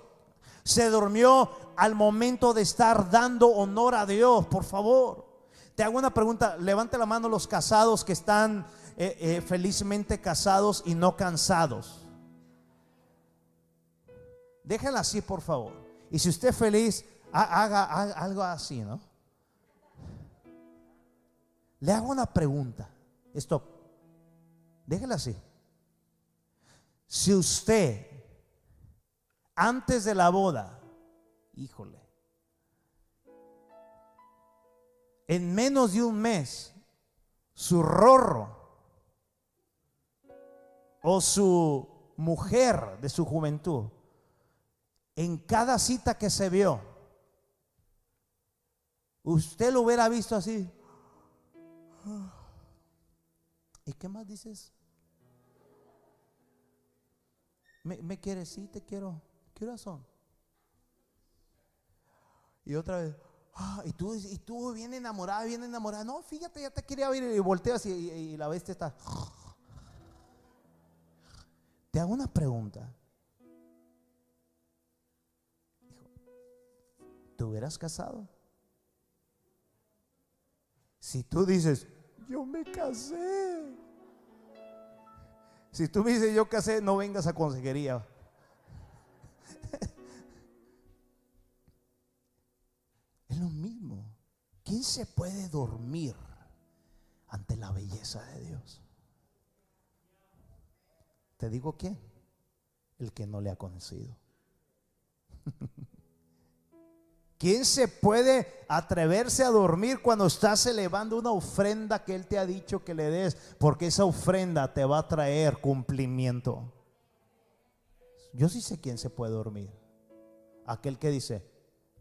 se durmió al momento de estar dando honor a Dios, por favor. Te hago una pregunta, levante la mano los casados que están eh, eh, felizmente casados y no cansados. Déjenla así, por favor. Y si usted es feliz, haga, haga algo así, ¿no? Le hago una pregunta. Stop. Déjela así. Si usted, antes de la boda, híjole, en menos de un mes, su rorro o su mujer de su juventud, en cada cita que se vio, usted lo hubiera visto así. ¿Y qué más dices? ¿Me, quieres? Sí, te quiero. ¿Qué horas son? Y otra vez, ah, y tú, y tú bien enamorada, bien enamorada. No, fíjate, ya te quería ver y volteas y, y la bestia está. Te hago una pregunta. ¿Te hubieras casado? Si tú dices, yo me casé. Si tú me dices, yo casé, no vengas a consejería. Es lo mismo. ¿Quién se puede dormir ante la belleza de Dios? Te digo quién. El que no le ha conocido. ¿Quién se puede atreverse a dormir cuando estás elevando una ofrenda que Él te ha dicho que le des? Porque esa ofrenda te va a traer cumplimiento. Yo sí sé quién se puede dormir. Aquel que dice,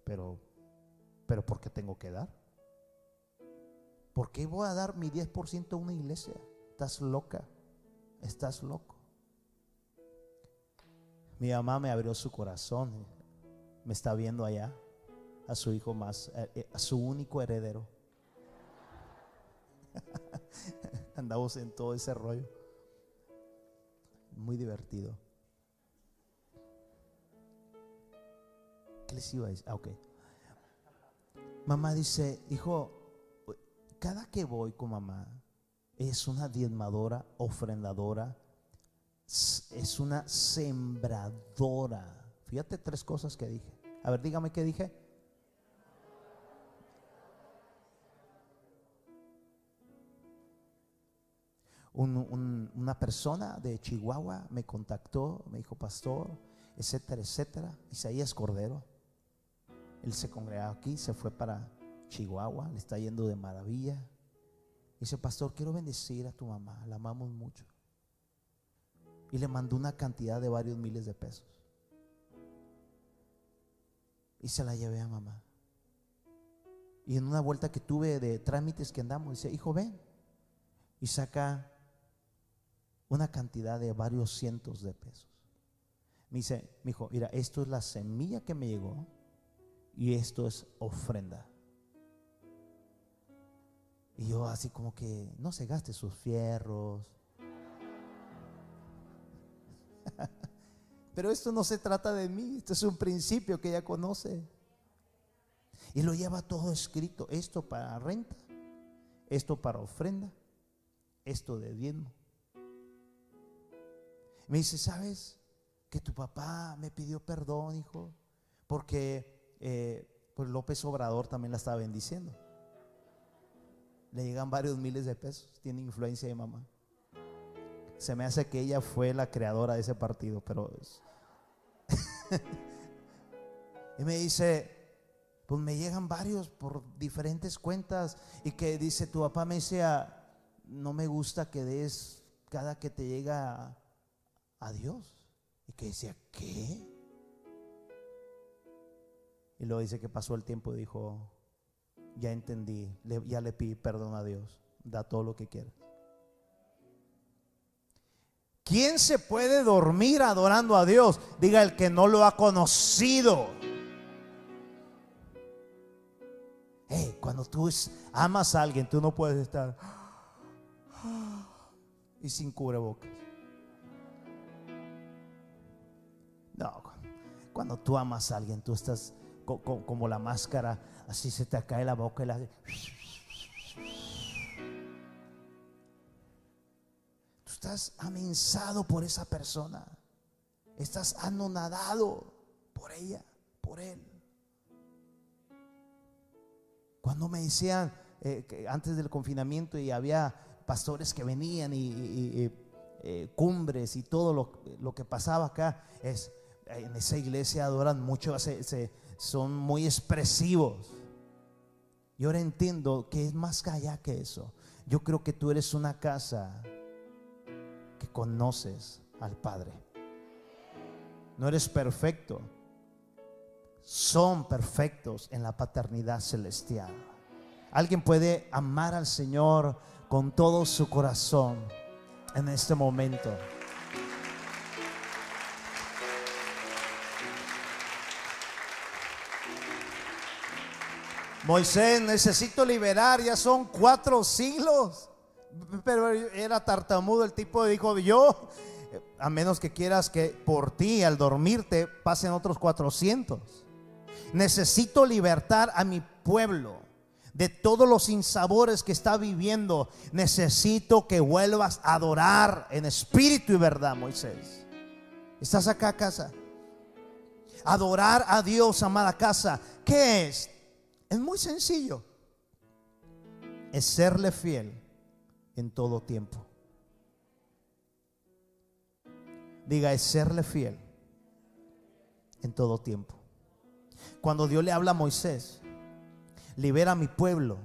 pero, pero ¿por qué tengo que dar? ¿Por qué voy a dar mi 10% a una iglesia? Estás loca, estás loco. Mi mamá me abrió su corazón, me está viendo allá a su hijo más, eh, eh, a, su único heredero. Andamos en todo ese rollo. Muy divertido. ¿Qué les iba a decir? Ah, ok. Mamá dice, hijo, cada que voy con mamá es una diezmadora, ofrendadora, es una sembradora. Fíjate tres cosas que dije. A ver, dígame qué dije. Una persona de Chihuahua me contactó, me dijo, pastor, etcétera, etcétera. Isaías Cordero. Él se congregaba aquí, se fue para Chihuahua, le está yendo de maravilla. Dice, pastor, quiero bendecir a tu mamá, la amamos mucho. Y le mandó una cantidad de varios miles de pesos. Y se la llevé a mamá. Y en una vuelta que tuve de trámites que andamos, dice, hijo, ven. Y saca una cantidad de varios cientos de pesos. Me dice, mi hijo, mira, esto es la semilla que me llegó y esto es ofrenda. Y yo así como que no se gaste sus fierros. Pero esto no se trata de mí, esto es un principio que ella conoce. Y lo lleva todo escrito, esto para renta, esto para ofrenda, esto de diezmo. Me dice, ¿sabes? Que tu papá me pidió perdón, hijo, porque eh, pues López Obrador también la estaba bendiciendo. Le llegan varios miles de pesos, tiene influencia de mamá. Se me hace que ella fue la creadora de ese partido, pero... y me dice, pues me llegan varios por diferentes cuentas y que dice, tu papá me decía, no me gusta que des cada que te llega a Dios. Y que decía, ¿qué? Y luego dice que pasó el tiempo y dijo, ya entendí, ya le pide perdón a Dios, da todo lo que quieras. ¿Quién se puede dormir adorando a Dios? Diga el que no lo ha conocido. cuando tú amas a alguien, tú no puedes estar y sin cubrebocas. Cuando tú amas a alguien, tú estás como la máscara, así se te cae la boca y la... Tú estás amenazado por esa persona. Estás anonadado por ella, por él. Cuando me decían eh, que antes del confinamiento y había pastores que venían y, eh, cumbres y todo lo, que pasaba acá, es, en esa iglesia adoran mucho, son muy expresivos. Y ahora entiendo que es más allá que eso. Yo creo que tú eres una casa que conoces al Padre. No eres perfecto. Son perfectos en la paternidad celestial. Alguien puede amar al Señor con todo su corazón en este momento. Moisés, necesito liberar, ya son cuatro siglos. Pero era tartamudo el tipo, dijo, yo, a menos que quieras que por ti al dormirte pasen otros 400. Necesito libertar a mi pueblo de todos los insabores que está viviendo. Necesito que vuelvas a adorar en espíritu y verdad, Moisés. ¿Estás acá, casa? Adorar a Dios, amada casa. ¿Qué es? Es muy sencillo. Es serle fiel en todo tiempo. Diga, es serle fiel en todo tiempo. Cuando Dios le habla a Moisés, libera a mi pueblo,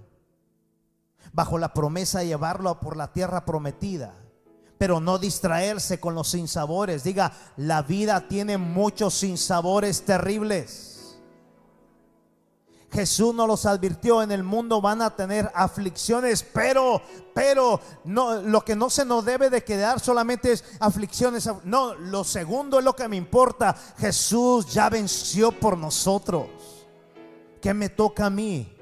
bajo la promesa de llevarlo por la tierra prometida, pero no distraerse con los sinsabores. Diga, la vida tiene muchos sinsabores terribles. Jesús nos los advirtió, en el mundo van a tener aflicciones, pero, pero, no, lo que no se nos debe de quedar solamente es aflicciones. No, lo segundo es lo que me importa. Jesús ya venció por nosotros. ¿Qué me toca a mí?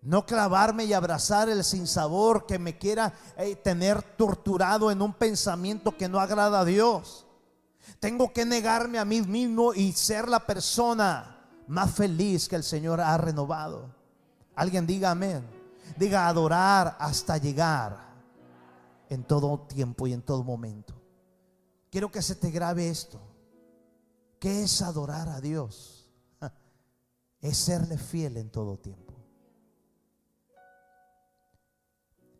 No clavarme y abrazar el sinsabor que me quiera eh, tener torturado en un pensamiento que no agrada a Dios. Tengo que negarme a mí mismo y ser la persona más feliz que el Señor ha renovado. Alguien diga amén. Diga adorar hasta llegar en todo tiempo y en todo momento. Quiero que se te grabe esto. ¿Qué es adorar a Dios? Es serle fiel en todo tiempo.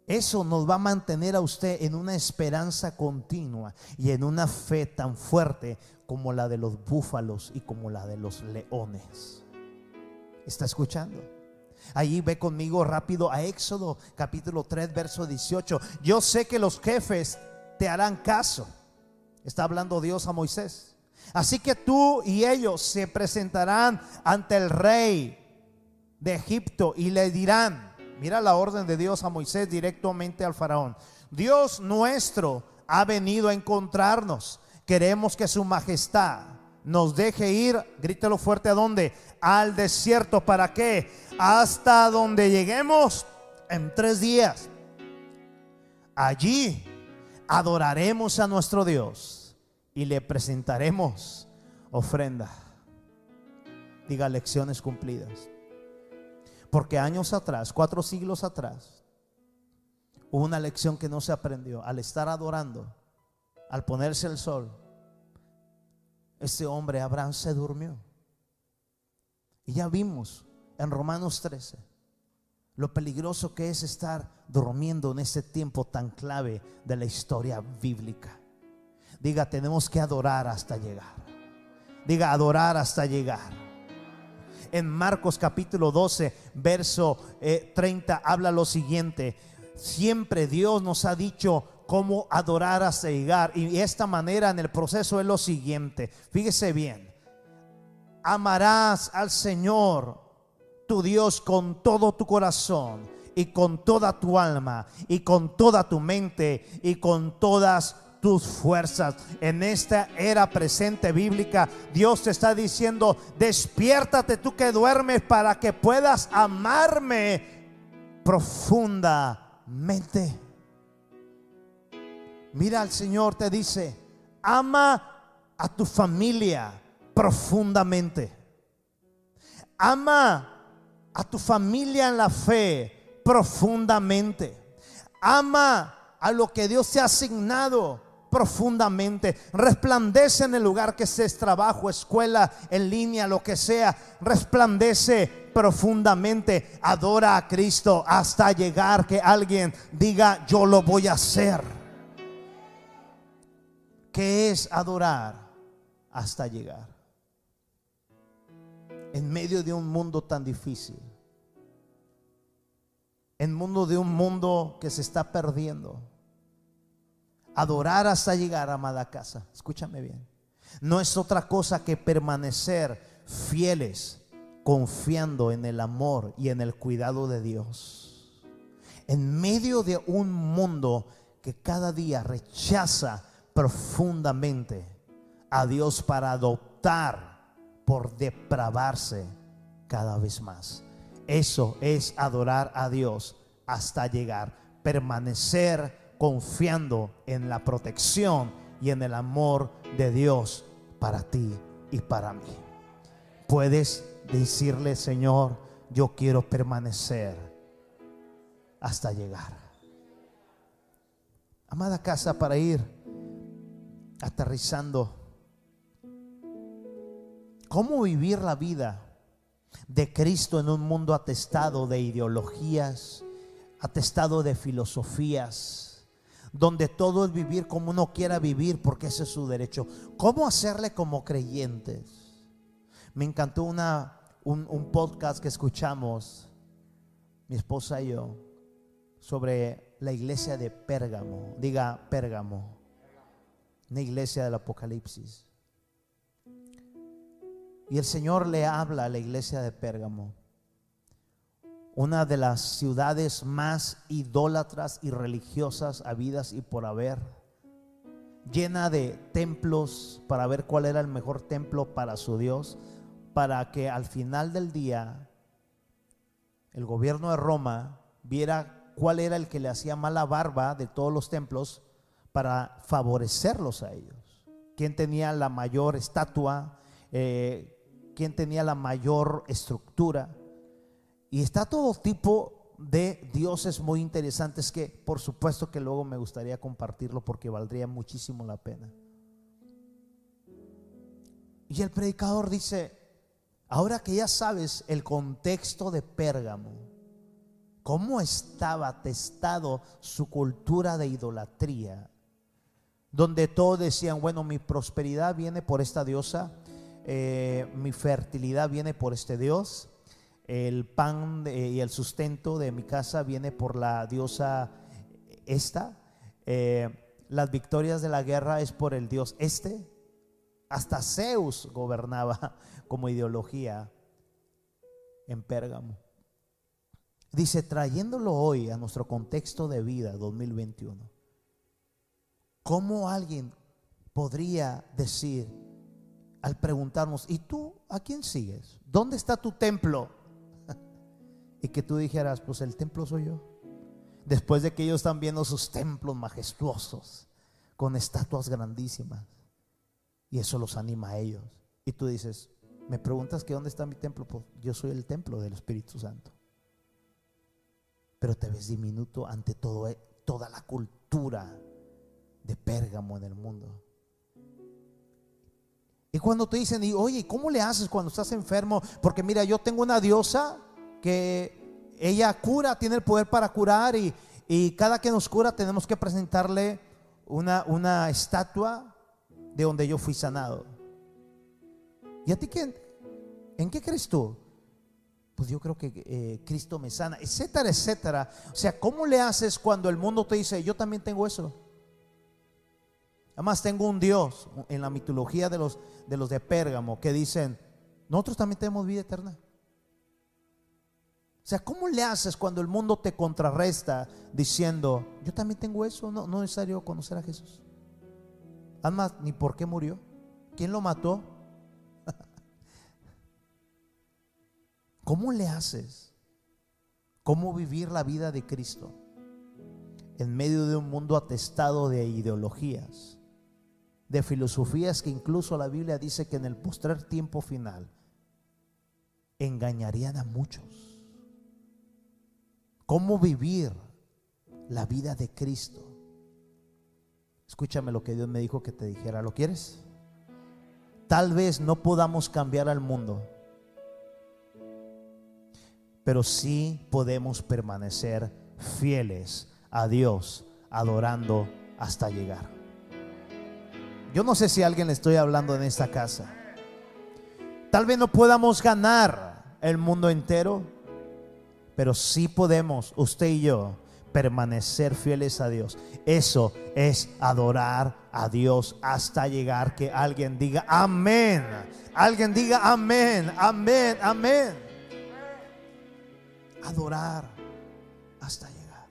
Eso nos va a mantener a usted en una esperanza continua y en una fe tan fuerte como la de los búfalos y como la de los leones. ¿Está escuchando? Ahí ve conmigo rápido a Éxodo capítulo 3 verso 18. Yo sé que los jefes te harán caso. Está hablando Dios a Moisés. Así que tú y ellos se presentarán ante el rey de Egipto y le dirán, Mira la orden de Dios a Moisés directamente al faraón. Dios nuestro ha venido a encontrarnos. Queremos que su majestad nos deje ir, grítelo fuerte, ¿a dónde? Al desierto. ¿Para qué? Hasta donde lleguemos en tres días. Allí adoraremos a nuestro Dios y le presentaremos ofrenda. Diga lecciones cumplidas. Porque años atrás, cuatro siglos atrás, hubo una lección que no se aprendió. Al estar adorando, al ponerse el sol, ese hombre Abraham se durmió. Y ya vimos en Romanos 13 lo peligroso que es estar durmiendo en ese tiempo tan clave de la historia bíblica. Diga, tenemos que adorar hasta llegar. Diga, adorar hasta llegar en Marcos capítulo 12, verso 30, eh, habla lo siguiente. Siempre Dios nos ha dicho cómo adorar a llegar. Y esta manera en el proceso es lo siguiente. Fíjese bien. Amarás al Señor, tu Dios, con todo tu corazón y con toda tu alma y con toda tu mente y con todas tus fuerzas. En esta era presente bíblica, Dios te está diciendo, despiértate tú que duermes para que puedas amarme profundamente. Mira, el Señor te dice, ama a tu familia profundamente. Ama a tu familia en la fe profundamente. Ama a lo que Dios te ha asignado profundamente. Resplandece en el lugar que es trabajo, escuela, en línea, lo que sea. Resplandece profundamente. Adora a Cristo hasta llegar que alguien diga, yo lo voy a hacer. ¿Qué es adorar hasta llegar? En medio de un mundo tan difícil. En mundo de un mundo que se está perdiendo Adorar hasta llegar, a amada casa. Escúchame bien. No es otra cosa que permanecer fieles, confiando en el amor y en el cuidado de Dios. En medio de un mundo que cada día rechaza profundamente a Dios para adoptar por depravarse cada vez más. Eso es adorar a Dios hasta llegar, permanecer confiando en la protección y en el amor de Dios para ti y para mí. Puedes decirle, Señor, yo quiero permanecer hasta llegar. Amada casa, para ir aterrizando, ¿cómo vivir la vida de Cristo en un mundo atestado de ideologías, atestado de filosofías? Donde todo es vivir como uno quiera vivir, porque ese es su derecho. ¿Cómo hacerle como creyentes? Me encantó una, un, un podcast que escuchamos, mi esposa y yo, sobre la iglesia de Pérgamo. Diga Pérgamo, una iglesia del Apocalipsis. Y el Señor le habla a la iglesia de Pérgamo una de las ciudades más idólatras y religiosas habidas y por haber, llena de templos para ver cuál era el mejor templo para su Dios, para que al final del día el gobierno de Roma viera cuál era el que le hacía mala barba de todos los templos para favorecerlos a ellos. ¿Quién tenía la mayor estatua? Eh, ¿Quién tenía la mayor estructura? Y está todo tipo de dioses muy interesantes que por supuesto que luego me gustaría compartirlo porque valdría muchísimo la pena. Y el predicador dice, ahora que ya sabes el contexto de Pérgamo, cómo estaba testado su cultura de idolatría, donde todos decían, bueno, mi prosperidad viene por esta diosa, eh, mi fertilidad viene por este dios, el pan y el sustento de mi casa viene por la diosa esta. Eh, las victorias de la guerra es por el dios este. Hasta Zeus gobernaba como ideología en Pérgamo. Dice, trayéndolo hoy a nuestro contexto de vida 2021, ¿cómo alguien podría decir al preguntarnos, ¿y tú a quién sigues? ¿Dónde está tu templo? Y que tú dijeras, pues el templo soy yo. Después de que ellos están viendo sus templos majestuosos, con estatuas grandísimas. Y eso los anima a ellos. Y tú dices, me preguntas que dónde está mi templo. Pues yo soy el templo del Espíritu Santo. Pero te ves diminuto ante todo, eh, toda la cultura de Pérgamo en el mundo. Y cuando te dicen, y, oye, ¿cómo le haces cuando estás enfermo? Porque mira, yo tengo una diosa que ella cura, tiene el poder para curar y, cada que nos cura tenemos que presentarle una, una estatua de donde yo fui sanado. ¿Y a ti quién? ¿En qué crees tú? Pues yo creo que eh, Cristo me sana, etcétera, etcétera. O sea, ¿cómo le haces cuando el mundo te dice, yo también tengo eso? Además tengo un Dios en la mitología de los de los de Pérgamo que dicen, nosotros también tenemos vida eterna. O sea, ¿cómo le haces cuando el mundo te contrarresta diciendo, yo también tengo eso? No, es necesario conocer a Jesús. Además, ni por qué murió. ¿Quién lo mató? ¿Cómo le haces? ¿Cómo vivir la vida de Cristo en medio de un mundo atestado de ideologías? de filosofía es que incluso la Biblia dice que en el postrer tiempo final engañarían a muchos. ¿Cómo vivir la vida de Cristo? Escúchame lo que Dios me dijo que te dijera. ¿Lo quieres? Tal vez no podamos cambiar al mundo, pero sí podemos permanecer fieles a Dios, adorando hasta llegar. Yo no sé si a alguien le estoy hablando en esta casa. Tal vez no podamos ganar el mundo entero, pero sí podemos, usted y yo, permanecer fieles a Dios. Eso es adorar a Dios hasta llegar que alguien diga amén. Alguien diga amén, amén, amén. Adorar hasta llegar.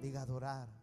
Diga adorar.